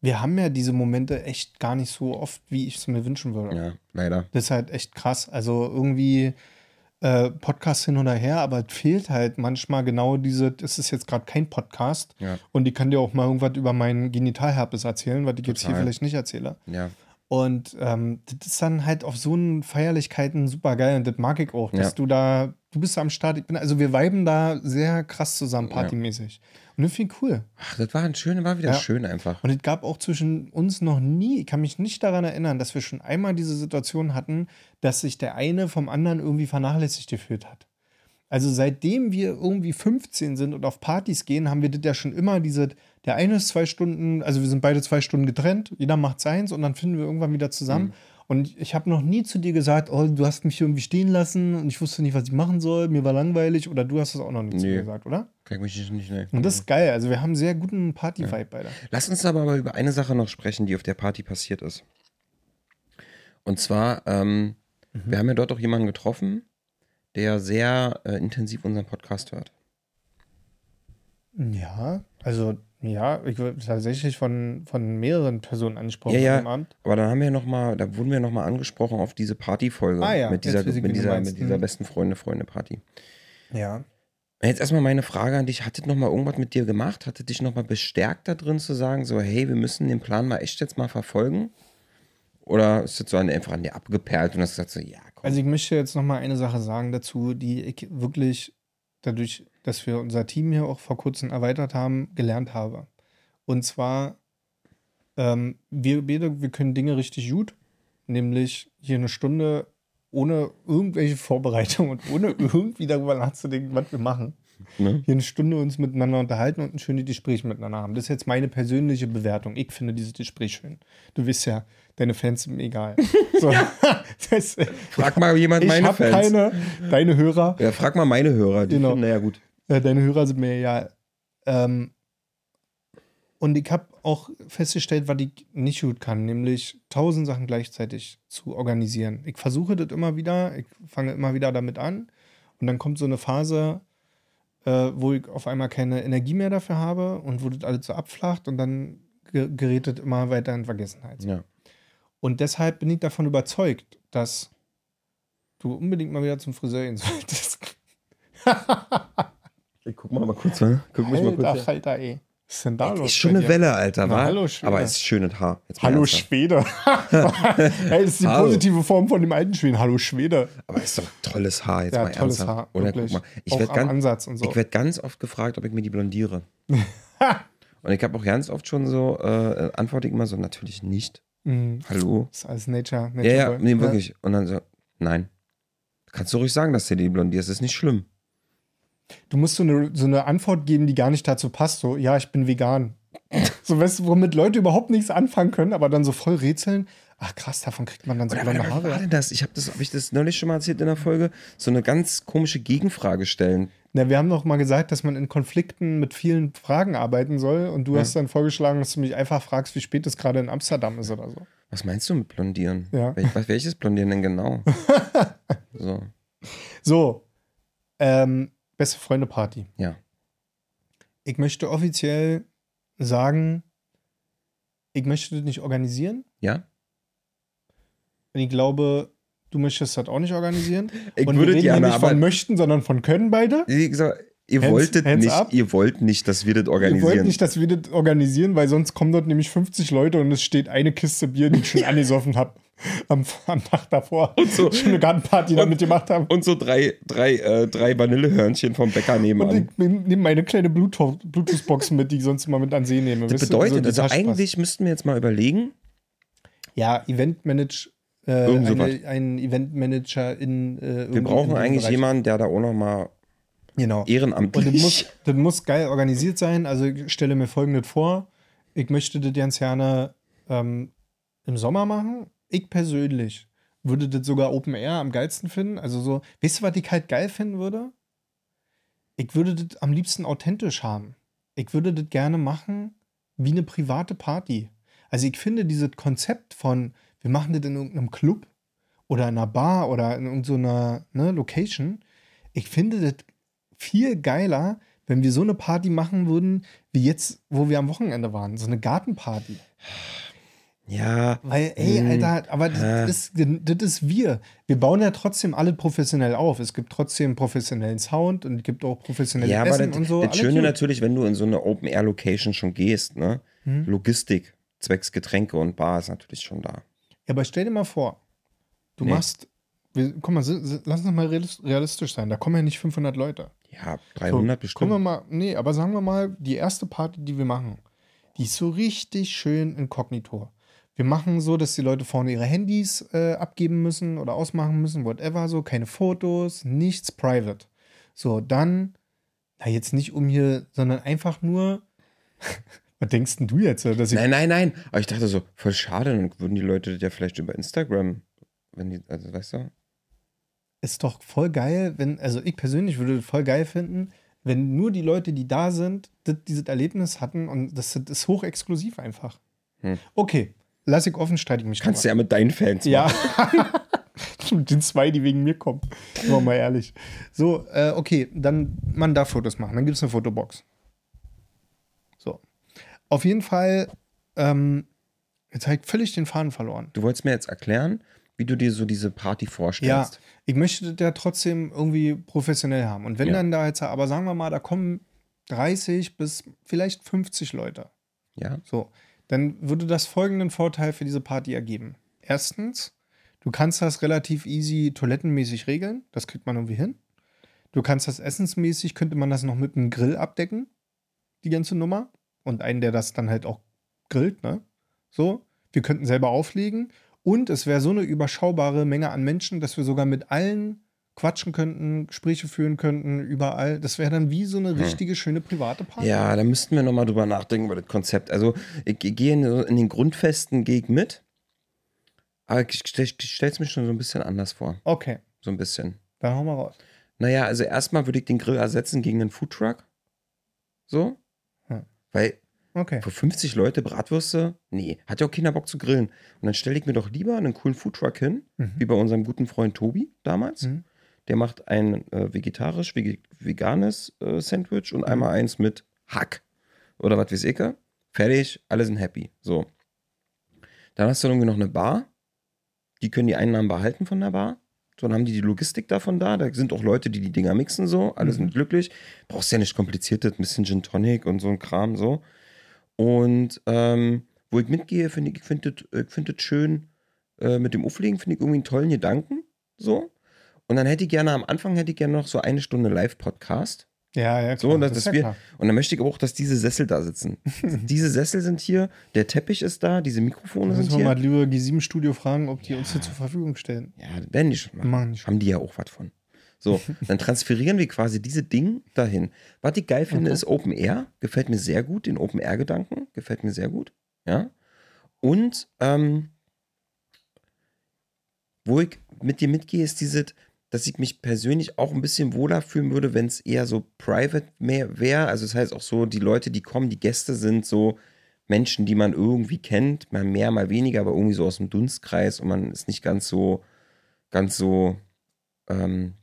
wir haben ja diese Momente echt gar nicht so oft, wie ich es mir wünschen würde. Ja, leider. Das ist halt echt krass. Also irgendwie äh, Podcast hin oder her, aber es fehlt halt manchmal genau diese, es ist jetzt gerade kein Podcast Ja. und ich kann dir auch mal irgendwas über meinen Genitalherpes erzählen, was ich jetzt hier Total. vielleicht nicht erzähle. Ja. Und ähm, das ist dann halt auf so einen Feierlichkeiten super geil und das mag ich auch, dass Ja. du da, du bist am Start, ich bin, also wir viben da sehr krass zusammen, partymäßig. Und das finde ich cool. Ach, das war ein schön, war wieder Ja. schön einfach. Und es gab auch zwischen uns noch nie, ich kann mich nicht daran erinnern, dass wir schon einmal diese Situation hatten, dass sich der eine vom anderen irgendwie vernachlässigt gefühlt hat. Also seitdem wir irgendwie 15 sind und auf Partys gehen, haben wir das ja schon immer diese, der eine ist zwei Stunden, also wir sind beide zwei Stunden getrennt, jeder macht seins und dann finden wir irgendwann wieder zusammen. Und ich habe noch nie zu dir gesagt, oh, du hast mich hier irgendwie stehen lassen und ich wusste nicht, was ich machen soll, mir war langweilig oder du hast es auch noch nicht zu Nee. mir gesagt, oder? Kann ich mich nicht, ne. Und das ist geil, also wir haben sehr guten Party-Vibe beide. Lass uns aber mal über eine Sache noch sprechen, die auf der Party passiert ist. Und zwar, ähm, Mhm. wir haben ja dort auch jemanden getroffen, der sehr äh, intensiv unseren Podcast hört. Ja, also ja, ich wurde tatsächlich von, von mehreren Personen angesprochen Ja, ja. am Abend. Aber dann haben wir noch mal, da wurden wir noch mal angesprochen auf diese Partyfolge Ah ja, mit dieser, ich, wie mit dieser, mit dieser Mhm. besten Freunde, Freunde Party. Ja. Jetzt erstmal meine Frage an dich: Hat das noch mal irgendwas mit dir gemacht? Hat das dich noch mal bestärkt da drin zu sagen, so hey, wir müssen den Plan mal echt jetzt mal verfolgen? Oder ist das so einfach an dir abgeperlt und hast gesagt so, ja, komm. Also ich möchte jetzt noch mal eine Sache sagen dazu, die ich wirklich dadurch, dass wir unser Team hier auch vor kurzem erweitert haben, gelernt habe. Und zwar, ähm, wir beide, wir können Dinge richtig gut, nämlich hier eine Stunde ohne irgendwelche Vorbereitung und ohne (laughs) irgendwie darüber nachzudenken, was wir machen. ne? hier eine Stunde uns miteinander unterhalten und ein schönes Gespräch miteinander haben. Das ist jetzt meine persönliche Bewertung. Ich finde dieses Gespräch schön. Du weißt ja, deine Fans sind mir egal. (laughs) So, das, Frag mal jemand meine Fans. keine, deine Hörer, Ja, frag mal meine Hörer. Die Genau. finden, naja, gut. Äh, deine Hörer sind mir egal. Ähm, und ich habe auch festgestellt, was ich nicht gut kann, nämlich tausend Sachen gleichzeitig zu organisieren. Ich versuche das immer wieder, ich fange immer wieder damit an und dann kommt so eine Phase, äh, wo ich auf einmal keine Energie mehr dafür habe und wo das alles so abflacht und dann ge gerät das immer weiter in Vergessenheit. Ja. Und deshalb bin ich davon überzeugt, dass du unbedingt mal wieder zum Friseur gehen solltest. (laughs) Ich guck mal, mal kurz, ne? Guck mich mal Alter, kurz. Falter, ey. Was ist denn da Ey, los? ist schon eine? Welle, Alter, Na, wa? hallo, Schwede. Aber es ist schönes Haar. Hallo. Schwede. (laughs) (laughs) hey, das ist die Hallo. positive Form von dem alten Schweden. Hallo Schwede. Aber ist doch tolles Haar, jetzt Ja, mal tolles ernsthaft. Haar. Oder wirklich. guck mal, ich werde ganz, so. werd ganz oft gefragt, ob ich mir die blondiere. (laughs) Und ich habe auch ganz oft schon so, äh, antworte ich immer so, natürlich nicht. Mhm. Hallo? Das ist alles Nature. Nature Ja, ja, nee, wirklich. Und dann so, nein. Kannst du ruhig sagen, dass du die blondierst, ist nicht schlimm. Du musst so eine, so eine Antwort geben, die gar nicht dazu passt. So, ja, ich bin vegan. (laughs) so, weißt du, womit Leute überhaupt nichts anfangen können, aber dann so voll rätseln. Ach krass, davon kriegt man dann so blonde was war Haare. denn das? Ich habe das, habe ich das neulich schon mal erzählt in der Folge, so eine ganz komische Gegenfrage stellen. Na, wir haben doch mal gesagt, dass man in Konflikten mit vielen Fragen arbeiten soll und du Ja. hast dann vorgeschlagen, dass du mich einfach fragst, wie spät es gerade in Amsterdam ist oder so. Was meinst du mit Blondieren? Ja. Wel was, welches Blondieren denn genau? (laughs) so, So, ähm, beste Freunde Party. ja. Ich möchte offiziell sagen, ich möchte das nicht organisieren. Ja? Und ich glaube, du möchtest das auch nicht organisieren. (laughs) Ich und würde wir gerne, nicht von möchten, sondern von können beide. wie gesagt, ihr Hands- wolltet hands nicht, up. ihr wollt nicht, dass wir das Wir wollten organisieren. nicht, dass wir das organisieren, weil sonst kommen dort nämlich 50 Leute und es steht eine Kiste Bier, die ich schon (laughs) angesoffen habe (laughs) am, am Tag davor. Und so. schon eine Gartenparty damit gemacht haben. Und so drei, drei, äh, drei Vanillehörnchen vom Bäcker Und nebenan. ich nehme meine kleine Bluetooth- Bluetooth-Box mit, die ich sonst immer mit an See nehme. Das bedeutet, also Taschenpass. eigentlich müssten wir jetzt mal überlegen, Ja, Eventmanage. Äh, eine, ein Eventmanager in. Äh, wir brauchen in eigentlich Bereich. jemanden, der da auch noch mal Genau. Und das ehrenamtlich. muss, das muss geil organisiert sein. Also ich stelle mir folgendes vor. Ich möchte das ganz gerne ähm, im Sommer machen. Ich persönlich würde das sogar Open Air am geilsten finden. Also so, weißt du, was ich halt geil finden würde? Ich würde das am liebsten authentisch haben. Ich würde das gerne machen wie eine private Party. Also ich finde dieses Konzept von, wir machen das in irgendeinem Club oder in einer Bar oder in irgendeiner ne, Location, ich finde das viel geiler, wenn wir so eine Party machen würden, wie jetzt, wo wir am Wochenende waren. So eine Gartenparty. Ja, Weil, ey, Hm, Alter, aber das, äh. ist, das ist wir. Wir bauen ja trotzdem alle professionell auf. Es gibt trotzdem professionellen Sound und es gibt auch professionelles ja, Essen das, und so. das Schöne gut. natürlich, wenn du in so eine Open-Air-Location schon gehst, ne? Hm? Logistik, zwecks Getränke und Bar ist natürlich schon da. Ja, aber stell dir mal vor, du Nee. machst, wir, guck mal, lass uns mal realis- realistisch sein. Da kommen ja nicht 500 Leute. Ja, 300 so, bestimmt. Wir mal, nee, aber sagen wir mal, die erste Party, die wir machen, die ist so richtig schön inkognito. Wir machen so, dass die Leute vorne ihre Handys äh, abgeben müssen oder ausmachen müssen, whatever, so, keine Fotos, nichts private. So, dann, na jetzt nicht um hier, sondern einfach nur, (laughs) was denkst denn du jetzt, dass ich Nein, nein, nein. Aber ich dachte so, voll schade, dann würden die Leute das ja vielleicht über Instagram, wenn die, also weißt du? ist doch voll geil, wenn, also ich persönlich würde das voll geil finden, wenn nur die Leute, die da sind, das, dieses Erlebnis hatten und das, das ist hochexklusiv einfach. Hm. Okay, lass ich offen, streite ich mich Kannst du ja mit deinen Fans Ja. machen. (laughs) Mit den zwei, die wegen mir kommen. Sind wir mal ehrlich. So, äh, okay, dann man darf Fotos machen. Dann gibt es eine Fotobox. So. Auf jeden Fall, ähm, jetzt habe ich völlig den Faden verloren. Du wolltest mir jetzt erklären, wie du dir so diese Party Ja, vorstellst. ich möchte das ja trotzdem irgendwie professionell haben. Und wenn Ja. dann da jetzt, aber sagen wir mal, da kommen 30 bis vielleicht 50 Leute. Ja. So, dann würde das folgenden Vorteil für diese Party ergeben. Erstens, du kannst das relativ easy toilettenmäßig regeln. Das kriegt man irgendwie hin. Du kannst das essensmäßig, könnte man das noch mit einem Grill abdecken, die ganze Nummer. Und einen, der das dann halt auch grillt, ne? So. Wir könnten selber auflegen. Und es wäre so eine überschaubare Menge an Menschen, dass wir sogar mit allen quatschen könnten, Gespräche führen könnten, überall. Das wäre dann wie so eine richtige, schöne private Party. Ja, da müssten wir nochmal drüber nachdenken über das Konzept. Also, ich gehe in, in den Grundfesten gehe ich mit, aber ich stelle es mir schon so ein bisschen anders vor. Okay, So ein bisschen. dann hauen wir raus. Naja, also erstmal würde ich den Grill ersetzen gegen einen Foodtruck. So. Hm. Weil Okay. für 50 Leute Bratwürste, nee, hat ja auch keiner Bock zu grillen. Und dann stelle ich mir doch lieber einen coolen Foodtruck hin, Mhm. wie bei unserem guten Freund Tobi damals. Mhm. Der macht ein äh, vegetarisch, vege veganes äh, Sandwich Mhm. und einmal eins mit Hack. Oder was weiß ich. Fertig, alle sind happy. So. Dann hast du irgendwie noch eine Bar. Die können die Einnahmen behalten von der Bar. So, dann haben die die Logistik davon da. Da sind auch Leute, die die Dinger mixen, so. Alle Mhm. sind glücklich. Brauchst ja nicht kompliziertes, ein bisschen Gin Tonic und so ein Kram, so. Und ähm, wo ich mitgehe, finde ich, ich finde das ich find schön äh, mit dem Auflegen, finde ich irgendwie einen tollen Gedanken, so. Und dann hätte ich gerne, am Anfang hätte ich gerne noch so eine Stunde Live-Podcast. Ja, ja, So, klar. dass, das ist dass ja wir, klar. und dann möchte ich aber auch, dass diese Sessel da sitzen. (laughs) diese Sessel sind hier, der Teppich ist da, diese Mikrofone Müssen sind wir hier. mal lieber G7-Studio fragen, ob die uns hier zur Verfügung stellen. Ja, das werden die schon machen. Machen die schon. Haben die ja auch was von. So, (laughs) dann transferieren wir quasi diese Ding dahin. Was ich geil finde, Okay. ist Open Air. Gefällt mir sehr gut, den Open Air-Gedanken. Gefällt mir sehr gut. Ja. Und ähm, wo ich mit dir mitgehe, ist dieses, dass ich mich persönlich auch ein bisschen wohler fühlen würde, wenn es eher so private mehr wäre. Also das heißt auch so, die Leute, die kommen, die Gäste sind so Menschen, die man irgendwie kennt, mal mehr, mal weniger, aber irgendwie so aus dem Dunstkreis und man ist nicht ganz so, ganz so, ähm,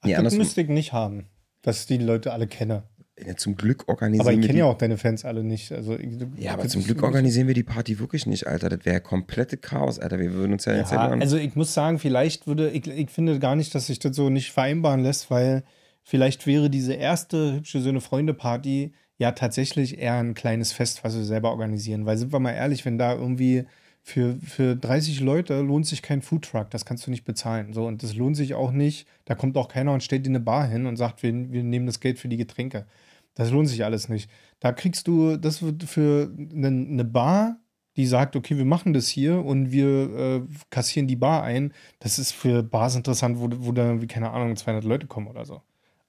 Ach, nee, das müsste ich nicht haben, dass ich die Leute alle kenne. Ja, zum Glück organisieren Aber ich wir kenne ja auch deine Fans alle nicht. Also, Ja, aber zum Glück organisieren wir die Party wirklich nicht, Alter. Das wäre komplette Chaos, Alter. Wir würden uns ja jetzt Ja, also ich muss sagen, vielleicht würde, ich, ich finde gar nicht, dass sich das so nicht vereinbaren lässt, weil vielleicht wäre diese erste hübsche Söhne Freunde Party ja tatsächlich eher ein kleines Fest, was wir selber organisieren. Weil sind wir mal ehrlich, wenn da irgendwie für, für 30 Leute lohnt sich kein Foodtruck, das kannst du nicht bezahlen. So, und das lohnt sich auch nicht. Da kommt auch keiner und stellt dir eine Bar hin und sagt, wir, wir nehmen das Geld für die Getränke. Das lohnt sich alles nicht. Da kriegst du, das wird für eine, eine Bar, die sagt, okay, wir machen das hier und wir äh, kassieren die Bar ein. Das ist für Bars interessant, wo, wo da, wie keine Ahnung, 200 Leute kommen oder so.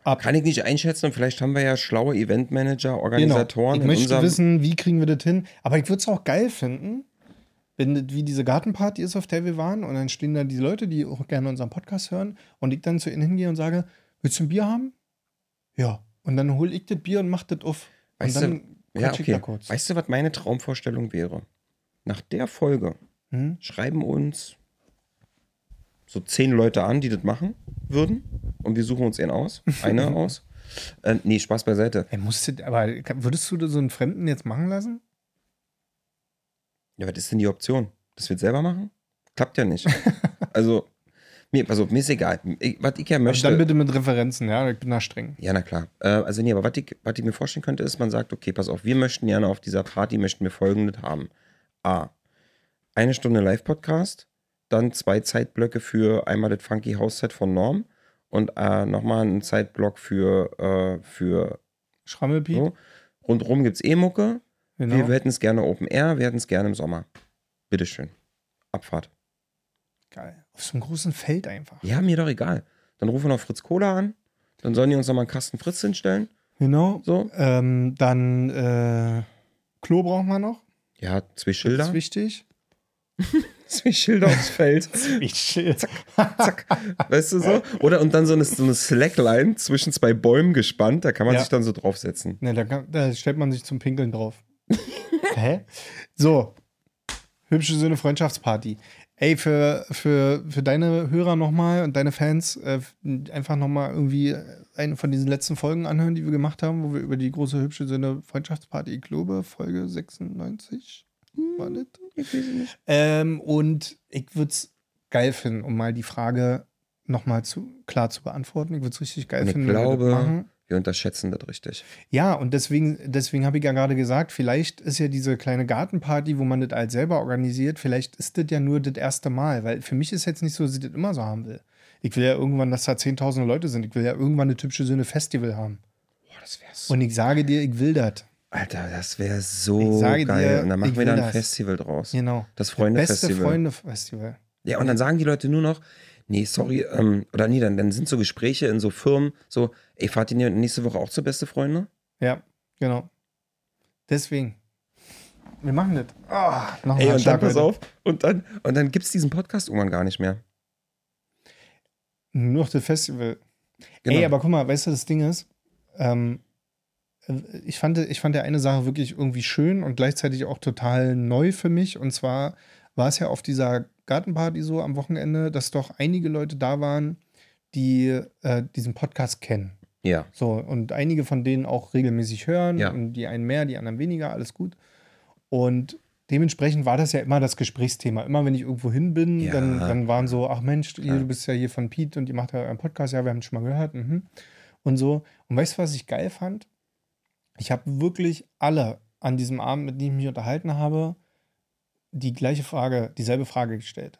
Kann ich nicht einschätzen und vielleicht haben wir ja schlaue Eventmanager, Genau. Organisatoren Ich in möchte wissen, wie kriegen wir das hin. Aber ich würde es auch geil finden, wenn das wie diese Gartenparty ist, auf der wir waren und dann stehen da die Leute, die auch gerne unseren Podcast hören und ich dann zu ihnen hingehe und sage, willst du ein Bier haben? Ja. Und dann hole ich das Bier und mach das auf. Weißt und du, dann ja, ich da okay. kurz. Weißt du, was meine Traumvorstellung wäre? Nach der Folge Hm? schreiben uns so zehn Leute an, die das machen würden. Und wir suchen uns einen aus. (laughs) Eine aus. Äh, nee, Spaß beiseite. Ey, musst du, aber würdest du so einen Fremden jetzt machen lassen? Ja, was ist denn die Option? Das wir selber machen? Klappt ja nicht. (laughs) also, mir, auf, mir ist egal. Ich, was ich ja Also möchte. dann bitte mit Referenzen, ja, ich bin da streng. Ja, na klar. Äh, also nee, aber was ich, was ich mir vorstellen könnte, ist, man sagt, okay, pass auf, wir möchten gerne auf dieser Party, möchten wir folgendes haben. A, eine Stunde Live-Podcast, dann zwei Zeitblöcke für einmal das Funky House-Set von Norm und äh, nochmal einen Zeitblock für, äh, für Schrammelpiet, so. Rundrum gibt es E-Mucke. Genau. Wir, wir hätten es gerne Open Air, wir hätten es gerne im Sommer. Bitteschön. Abfahrt. Geil. Auf so einem großen Feld einfach. Ja, mir doch egal. Dann rufen wir noch Fritz Cola an. Dann sollen die uns nochmal einen Kasten Fritz hinstellen. Genau. So. Ähm, dann äh, Klo brauchen wir noch. Ja, zwei Das Schilder. ist wichtig. (laughs) Zwei Schilder aufs Feld. (laughs) Zack. Weißt du so? Oder und dann so eine, so eine Slackline zwischen zwei Bäumen gespannt, da kann man Ja. sich dann so draufsetzen. Ne, da, kann, da stellt man sich zum Pinkeln drauf. (laughs) Hä? So. Hübsche Söhne Freundschaftsparty. Ey, für, für, für deine Hörer nochmal und deine Fans äh, einfach nochmal irgendwie eine von diesen letzten Folgen anhören, die wir gemacht haben, wo wir über die große Hübsche Söhne Freundschaftsparty, ich glaube, Folge 96 war das? Ich weiß nicht. Ähm, und ich würde es geil finden, um mal die Frage nochmal zu, klar zu beantworten. Ich würde es richtig geil ich finden, wenn wir das glaube, machen. Wir unterschätzen das richtig. Ja, und deswegen, deswegen habe ich ja gerade gesagt, vielleicht ist ja diese kleine Gartenparty, wo man das als selber organisiert, vielleicht ist das ja nur das erste Mal, weil für mich ist jetzt nicht so, dass ich das immer so haben will. Ich will ja irgendwann, dass da 10.000 Leute sind. Ich will ja irgendwann eine typische Söhne Festival haben. Boah, das wäre so. Und ich sage dir, ich will das. Alter, das wäre so Ich sage geil. dir, und dann machen wir da ein das. Festival draus. Genau. Das Beste Freunde-Festival. Freunde-Festival. Ja, und dann sagen die Leute nur noch, nee, sorry, ähm, oder nee, dann, dann sind so Gespräche in so Firmen, so, ey, fahrt ihr nächste Woche auch zu Beste Freunde? Ja, genau. Deswegen. Wir machen das. Ah, noch Ey, und dann pass heute. auf, und dann, und dann gibt es diesen Podcast irgendwann gar nicht mehr. Nur noch das Festival. Genau. Ey, aber guck mal, weißt du, das Ding ist, ähm, äh, ich fand, ich fand ja eine Sache wirklich irgendwie schön und gleichzeitig auch total neu für mich. Und zwar war es ja auf dieser Gartenparty so am Wochenende, dass doch einige Leute da waren, die äh, diesen Podcast kennen. ja, So, und einige von denen auch regelmäßig hören Ja. und die einen mehr, die anderen weniger, alles gut. Und dementsprechend war das ja immer das Gesprächsthema. Immer wenn ich irgendwo hin bin, Ja. dann, dann waren so, ach Mensch, ihr, du bist ja hier von Pete und ihr macht ja einen Podcast, ja, wir haben es schon mal gehört. Mhm. Und so. Und weißt du, was ich geil fand? Ich habe wirklich alle an diesem Abend, mit denen ich mich unterhalten habe, die gleiche Frage, dieselbe Frage gestellt.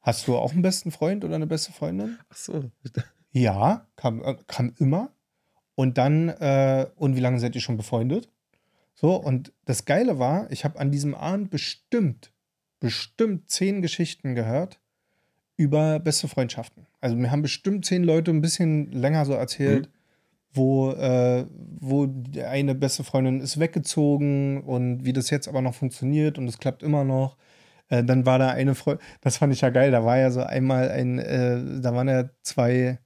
Hast du auch einen besten Freund oder eine beste Freundin? ach so. (laughs) Ja, kam, äh, kam immer. Und dann, äh, und wie lange seid ihr schon befreundet? So, und das Geile war, ich habe an diesem Abend bestimmt, bestimmt zehn Geschichten gehört über beste Freundschaften. Also mir haben bestimmt zehn Leute ein bisschen länger so erzählt, wo, äh, wo eine beste Freundin ist weggezogen und wie das jetzt aber noch funktioniert und es klappt immer noch. Äh, dann war da eine Freundin, das fand ich ja geil, da war ja so einmal ein, äh, da waren ja zwei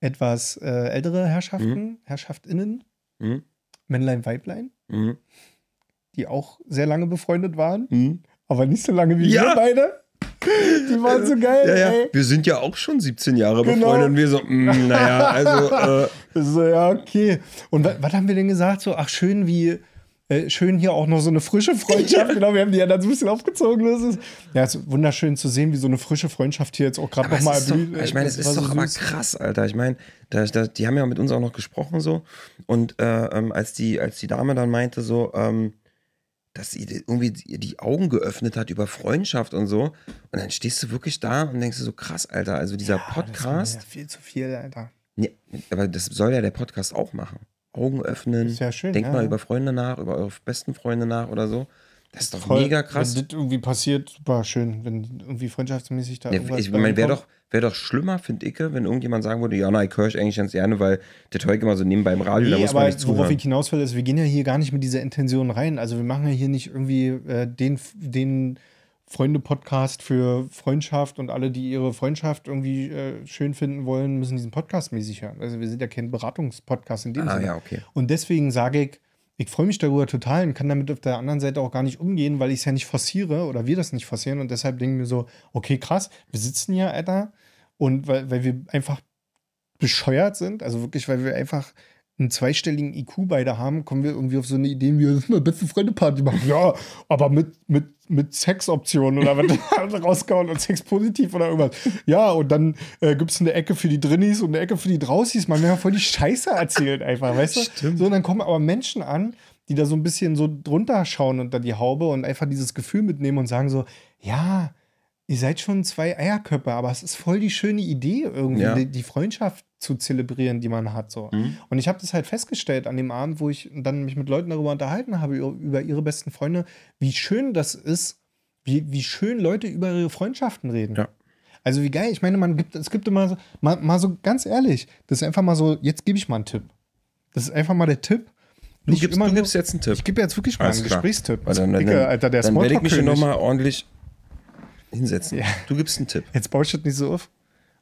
etwas äh, ältere Herrschaften, Mhm. Herrschaftinnen, Mhm. Männlein, Weiblein, Mhm. die auch sehr lange befreundet waren, Mhm. aber nicht so lange wie Ja. wir beide. (laughs) Die waren so geil, Ja, ja. ey. Wir sind ja auch schon 17 Jahre Genau. befreundet und wir so, mm, naja, also, (laughs) äh, So, ja, okay. Und wa was haben wir denn gesagt? So, ach, schön wie, äh, schön hier auch noch so eine frische Freundschaft. (laughs) genau, wir haben die ja dann so ein bisschen aufgezogen. Das ist, ja, es ist wunderschön zu sehen, wie so eine frische Freundschaft hier jetzt auch gerade nochmal ist doch, ich meine, es ist doch aber krass, Alter. Ich meine, da, da, die haben ja mit uns auch noch gesprochen so. Und äh, ähm, als, die, als die Dame dann meinte, so, ähm, dass sie irgendwie die Augen geöffnet hat über Freundschaft und so. Und dann stehst du wirklich da und denkst du so, krass, Alter. Also dieser Podcast, Ja, viel zu viel, Alter. nee, aber das soll ja der Podcast auch machen. Augen öffnen. Ist ja schön, Denk ja, mal ja. über Freunde nach, über eure besten Freunde nach oder so. Das ist doch Voll, mega krass. Wenn das irgendwie passiert, super schön. Wenn irgendwie freundschaftsmäßig da Ja, ich meine, wäre doch, wär doch schlimmer, finde ich, wenn irgendjemand sagen würde, ja, na, ich höre ich eigentlich ganz gerne, weil der Teug immer so nebenbei im Radio, da Nee, muss man nicht worauf zuhören. ich hinaus will, ist, wir gehen ja hier gar nicht mit dieser Intention rein. Also wir machen ja hier nicht irgendwie äh, den, den Freunde-Podcast für Freundschaft und alle, die ihre Freundschaft irgendwie äh, schön finden wollen, müssen diesen Podcast mäßig hören. Also wir sind ja kein Beratungspodcast in dem Ah, Sinne. ja, okay. Und deswegen sage ich, ich freue mich darüber total und kann damit auf der anderen Seite auch gar nicht umgehen, weil ich es ja nicht forciere oder wir das nicht forcieren. Und deshalb denken wir so, okay, krass, wir sitzen hier, Alter. Und weil, weil wir einfach bescheuert sind, also wirklich, weil wir einfach einen zweistelligen IQ beide haben, kommen wir irgendwie auf so eine Idee, wie ist eine beste Freunde-Party machen. Ja, aber mit, mit, mit Sexoptionen oder was (laughs) rausgehauen und Sex positiv oder irgendwas. Ja, und dann äh, gibt es eine Ecke für die Drinnies und eine Ecke für die Draußis. Man hat ja voll die Scheiße erzählt einfach, weißt du? Stimmt. So, und dann kommen aber Menschen an, die da so ein bisschen so drunter schauen unter die Haube und einfach dieses Gefühl mitnehmen und sagen so, ja, ihr seid schon zwei Eierköpfe, aber es ist voll die schöne Idee irgendwie, Ja. die, die Freundschaft zu zelebrieren, die man hat. So. Mhm. Und ich habe das halt festgestellt an dem Abend, wo ich dann mich mit Leuten darüber unterhalten habe, über, ihre besten Freunde, wie schön das ist, wie, wie schön Leute über ihre Freundschaften reden. Ja. Also wie geil, ich meine, man gibt, es gibt immer so, mal, mal so ganz ehrlich, das ist einfach mal so, jetzt gebe ich mal einen Tipp. Das ist einfach mal der Tipp. Du, gibst, du gibst jetzt einen Tipp. Ich gebe jetzt wirklich mal Alles einen klar. Gesprächstipp. Weil dann, dann, Dicke, Alter, der dann werde ich mich nochmal ordentlich hinsetzen. Ja. Du gibst einen Tipp. Jetzt baust du das nicht so auf.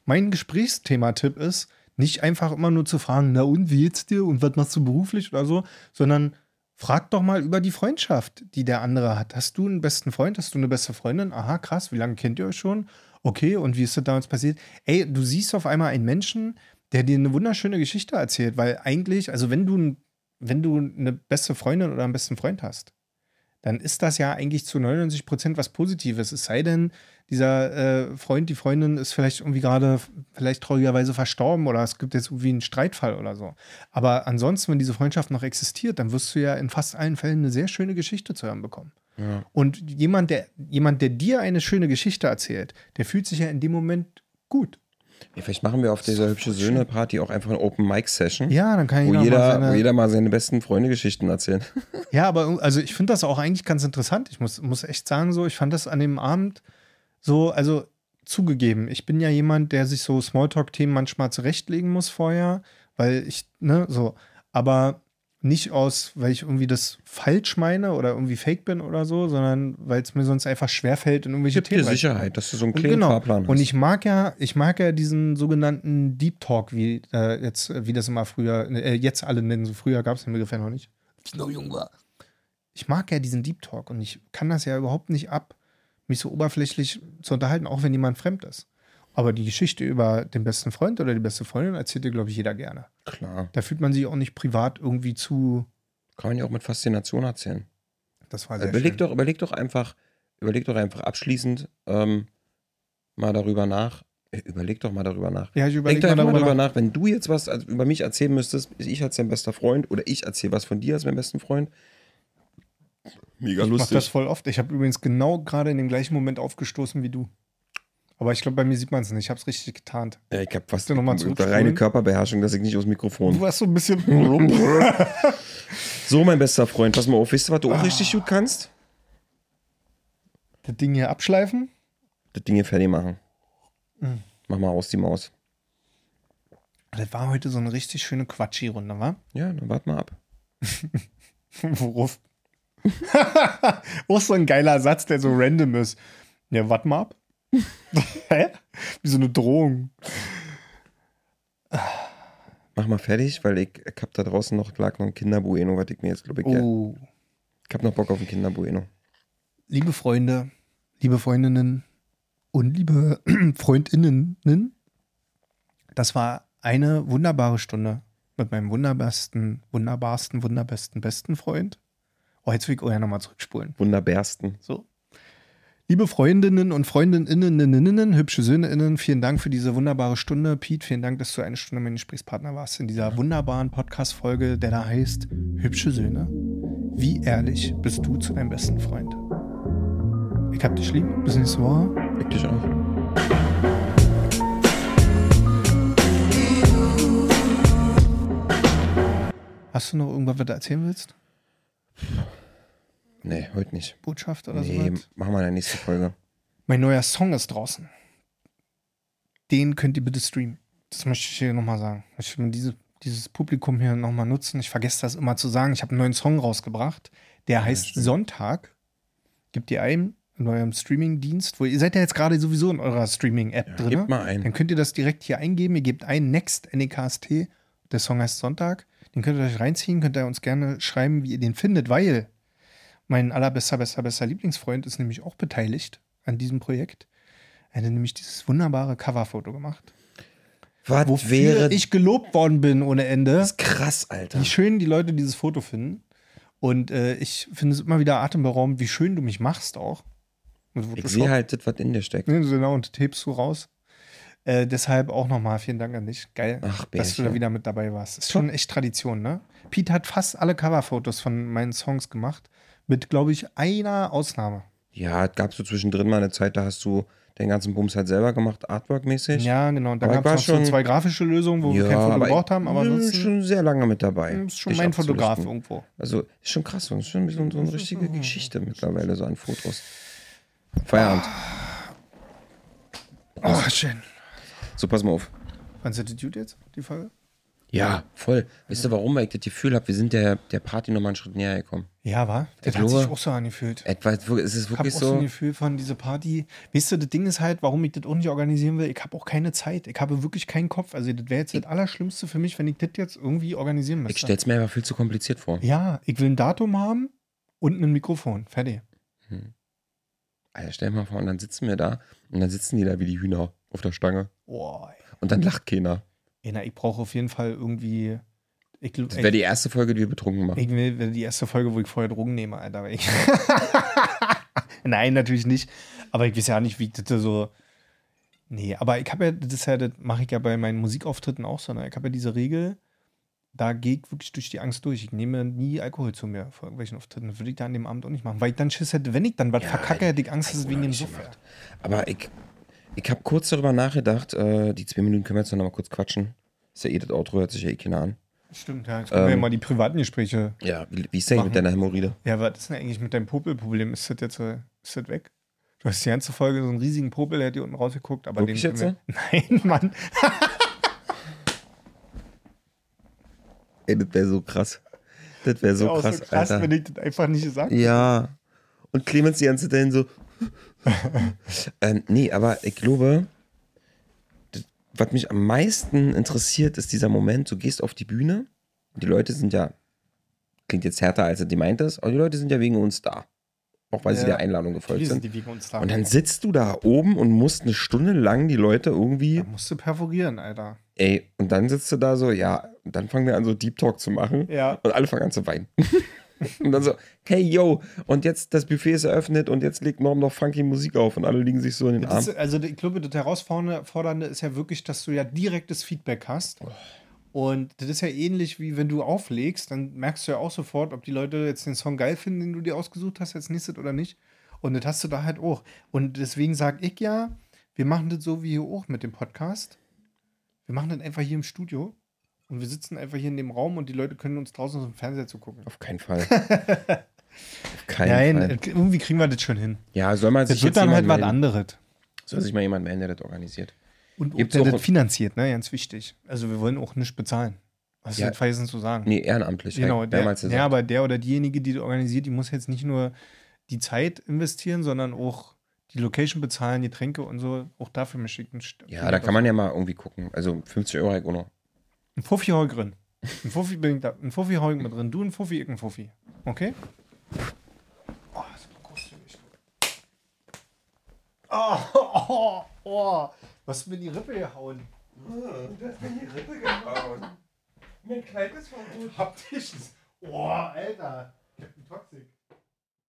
Mein Gesprächsthema-Tipp ist, nicht einfach immer nur zu fragen, na und, wie geht's dir und was machst du beruflich oder so, sondern frag doch mal über die Freundschaft, die der andere hat. Hast du einen besten Freund? Hast du eine beste Freundin? Aha, krass, wie lange kennt ihr euch schon? Okay, und wie ist das damals passiert? Ey, du siehst auf einmal einen Menschen, der dir eine wunderschöne Geschichte erzählt, weil eigentlich, also wenn du, wenn du eine beste Freundin oder einen besten Freund hast, dann ist das ja eigentlich zu 99 Prozent was Positives. Es sei denn, dieser äh, Freund, die Freundin ist vielleicht irgendwie gerade vielleicht traurigerweise verstorben oder es gibt jetzt irgendwie einen Streitfall oder so. Aber ansonsten, wenn diese Freundschaft noch existiert, dann wirst du ja in fast allen Fällen eine sehr schöne Geschichte zu hören bekommen. Ja. Und jemand der, jemand, der dir eine schöne Geschichte erzählt, der fühlt sich ja in dem Moment gut. Ja, vielleicht machen wir auf dieser hübsche Söhne-Party auch einfach eine Open-Mic-Session. Ja, dann kann Wo jeder, mal seine, wo jeder mal seine besten Freunde-Geschichten erzählt. (laughs) Ja, aber also ich finde das auch eigentlich ganz interessant. Ich muss, muss echt sagen, so, ich fand das an dem Abend so, also zugegeben, ich bin ja jemand, der sich so Smalltalk-Themen manchmal zurechtlegen muss vorher, weil ich, ne, so, aber nicht aus, weil ich irgendwie das falsch meine oder irgendwie fake bin oder so, sondern weil es mir sonst einfach schwerfällt, in irgendwelche Gibt dir Themen rein- Sicherheit, dass du so einen kleinen genau. Fahrplan hast. Und ich mag ja, ich mag ja diesen sogenannten Deep Talk, wie äh, jetzt, äh, wie das immer früher, äh, jetzt alle nennen. So früher gab es den Begriff ja noch nicht. Ich noch jung war. Ich mag ja diesen Deep Talk und ich kann das ja überhaupt nicht ab, mich so oberflächlich zu unterhalten, auch wenn jemand fremd ist. Aber die Geschichte über den besten Freund oder die beste Freundin erzählt dir, glaube ich, jeder gerne. Klar. Da fühlt man sich auch nicht privat irgendwie zu. Kann man ja auch mit Faszination erzählen. Das war sehr Überleg schön. doch, überleg doch einfach, überleg doch einfach abschließend ähm, mal darüber nach. Äh, Überleg doch mal darüber nach. Ja, ich Denk überlege doch mal einfach mal darüber darüber nach. nach, wenn du jetzt was über mich erzählen müsstest, ich als dein bester Freund oder ich erzähle was von dir als mein besten Freund. Mega Ich mach das lustig. voll oft. Ich habe übrigens genau gerade in dem gleichen Moment aufgestoßen wie du. Aber ich glaube, bei mir sieht man es nicht. Ich habe es richtig getarnt. Ja, ich habe fast noch mal reine Körperbeherrschung, dass ich nicht aus dem Mikrofon. Du warst so ein bisschen. (laughs) So, mein bester Freund, pass mal auf, weißt du, was du auch richtig gut kannst? das Ding hier abschleifen. Das Ding hier fertig machen. Mhm. Mach mal aus die Maus. Das war heute so eine richtig schöne Quatschi-Runde, wa? Ja, dann wart mal ab. (laughs) Worauf? (laughs) auch so ein geiler Satz, der so random ist. Ja, warte mal ab. (laughs) Hä? Wie so eine Drohung. Mach mal fertig, weil ich, ich hab da draußen noch, lag noch ein Kinderbueno, was ich mir jetzt, glaube ich, ja. Oh. Ich hab noch Bock auf ein Kinderbueno. Liebe Freunde, liebe Freundinnen und liebe (clears throat) Freundinnen, das war eine wunderbare Stunde mit meinem wunderbarsten, wunderbarsten, wunderbesten, besten Freund. Oh, jetzt will ich ja nochmal zurückspulen. Wunderbärsten. So. Liebe Freundinnen und Freundinnen, hübsche SöhneInnen, vielen Dank für diese wunderbare Stunde. Pete, vielen Dank, dass du eine Stunde mein Gesprächspartner warst in dieser wunderbaren Podcast-Folge, der da heißt Hübsche Söhne. Wie ehrlich bist du zu deinem besten Freund? Ich hab dich lieb. Bis nächste Woche. Ich dich auch. Hast du noch irgendwas, was du erzählen willst? Nee, heute nicht. Botschaft oder Nee, sowas? machen wir in der nächsten Folge. Mein neuer Song ist draußen. Den könnt ihr bitte streamen. Das möchte ich hier nochmal sagen. Ich will diese, dieses Publikum hier nochmal nutzen. Ich vergesse das immer zu sagen. Ich habe einen neuen Song rausgebracht. Der heißt. Sonntag. Gebt ihr ein in eurem Streaming-Dienst, wo ihr seid ja jetzt gerade sowieso in eurer Streaming-App Ja, drin. gebt mal ein. Dann könnt ihr das direkt hier eingeben. Ihr gebt ein Next NEKST. Der Song heißt Sonntag. Den könnt ihr euch reinziehen. Könnt ihr uns gerne schreiben, wie ihr den findet, weil mein allerbester, bester, bester Lieblingsfreund ist nämlich auch beteiligt an diesem Projekt. Er hat nämlich dieses wunderbare Coverfoto gemacht. Was Wofür wäre ich gelobt worden bin ohne Ende. das ist krass, Alter. Wie schön die Leute dieses Foto finden. Und äh, ich finde es immer wieder atemberaubend, wie schön du mich machst auch. Ich sehe halt das, was in dir steckt. Genau, und hebst du raus. Äh, deshalb auch nochmal vielen Dank an dich. Geil, Ach, dass du da wieder mit dabei warst. Ist schon echt Tradition, ne? Pete hat fast alle Coverfotos von meinen Songs gemacht. Mit, glaube ich, einer Ausnahme. Ja, es gab so zwischendrin mal eine Zeit, da hast du den ganzen Bums halt selber gemacht, Artwork-mäßig. Ja, genau. Da gab es schon- zwei grafische Lösungen, wo wir kein Foto gebraucht haben, aber ich bin ansonsten schon sehr lange mit dabei. ist schon mein Fotograf irgendwo. Also ist schon krass, das ist schon so, so eine richtige Geschichte mittlerweile, so an Fotos. Feierabend. Oh, schön. So, pass mal auf. Wann sind die Dude jetzt, die Folge? Ja, voll. Weißt du warum? Weil ich das Gefühl habe, wir sind der, der Party nochmal einen Schritt näher gekommen. Ja, war. Das Ich hat sich auch so angefühlt. Etwa, es ist Ich habe wirklich auch so ein so. Gefühl von dieser Party. Weißt du, das Ding ist halt, warum ich das auch nicht organisieren will. Ich habe auch keine Zeit. Ich habe wirklich keinen Kopf. Also, das wäre jetzt das Allerschlimmste für mich, wenn ich das jetzt irgendwie organisieren Ich müsste. stell's mir aber viel zu kompliziert vor. ja, ich will ein Datum haben und ein Mikrofon. Fertig. Alter, stell dir mal vor, und dann sitzen wir da und dann sitzen die da wie die Hühner auf der Stange. Boah. Und dann lacht keiner. Ey. Na, ich brauche auf jeden Fall irgendwie. Ich, Das wäre die erste Folge, die wir betrunken machen. Ich will will die erste Folge, wo ich vorher Drogen nehme, Alter. (laughs) Nein, natürlich nicht. Aber ich weiß ja nicht, wie ich das so. Nee, aber ich habe ja, das ist ja, das mache ich ja bei meinen Musikauftritten auch so. Ne? Ich habe ja diese Regel, da gehe ich wirklich durch die Angst durch. Ich nehme nie Alkohol zu mir vor irgendwelchen Auftritten. Das würde ich da an dem Abend auch nicht machen. Weil ich dann Schiss hätte, wenn ich dann was Ja, verkacke, hätte ich Angst, dass es wegen dem Suff wäre. Aber ich, ich habe kurz darüber nachgedacht, äh, die zwei Minuten können wir jetzt noch mal kurz quatschen. Ist ja eh das Outro, hört sich ja eh keiner an. Stimmt, ja. Jetzt können wir ja Ähm, mal die privaten Gespräche. Ja, wie, wie ist denn mit deiner Hämorrhoide? Ja, was ist denn eigentlich mit deinem Popelproblem? Ist das jetzt ist das weg? Du hast die ganze Folge so einen riesigen Popel, der hat hier unten rausgeguckt, aber Wirklich den können wir- (laughs) Nein, Mann. (laughs) Ey, das wäre so krass. Das wäre so krass, so krass, Alter. wenn ich das einfach nicht gesagt hätte. Ja. Und Clemens die ganze Zeit dahin so. (laughs) ähm, nee, aber ich glaube, das, was mich am meisten interessiert, ist dieser Moment, du gehst auf die Bühne, die Leute sind ja, klingt jetzt härter, als er die meint ist, aber die Leute sind ja wegen uns da. Auch weil sie Ja. der Einladung gefolgt sind sind. die wegen uns da? Und dann sitzt du da oben und musst eine Stunde lang die Leute irgendwie, da musst du perforieren, Alter. ey, und dann sitzt du da so, ja, und dann fangen wir an, so Deep Talk zu machen. Ja. Und alle fangen an zu weinen. (laughs) und dann so, hey yo, und jetzt das Buffet ist eröffnet und jetzt legt Norm noch funky Musik auf und alle liegen sich so in den Arm. also ich glaube, das Herausfordernde ist ja wirklich, dass du ja direktes Feedback hast. Und das ist ja ähnlich wie wenn du auflegst, dann merkst du ja auch sofort, ob die Leute jetzt den Song geil finden, den du dir ausgesucht hast als nächstes oder nicht. Und das hast du da halt auch. Und deswegen sage ich ja, wir machen das so wie hier auch mit dem Podcast. Wir machen das einfach hier im Studio. Und wir sitzen einfach hier in dem Raum und die Leute können uns draußen aus dem Fernseher zugucken. Auf keinen Fall. (laughs) Auf keinen Nein, Fall. äh, irgendwie kriegen wir das schon hin. Ja, soll man sich Das wird jetzt dann halt was anderes. Soll sich mal jemand melden, der das organisiert? Und ob Gibt's der auch- das finanziert, ne? Ganz wichtig. Also wir wollen auch nicht bezahlen. Was Ja. ist vergessen zu sagen? Nee, ehrenamtlich. genau, ich der, ja, aber der oder diejenige, die das organisiert, die muss jetzt nicht nur die Zeit investieren, sondern auch die Location bezahlen, Getränke und so, auch dafür möchte ich einen St- Ja, da kann man ja mal irgendwie gucken. Also 50 Euro halt auch noch. Ein Fuffi ich drin. Ein Fuffi ich da. Ein Fuffi ich mit drin. Du ein Fuffi, ich ein Fuffi. Okay? Oh, das ist großzügig. Oh, (laughs) oh, oh. Was du mir in die Rippe gehauen? Du hast mir die Rippe gebaut. Mein Kleid ist verrutscht. Haptisch. Oh, Alter. Captain Toxic.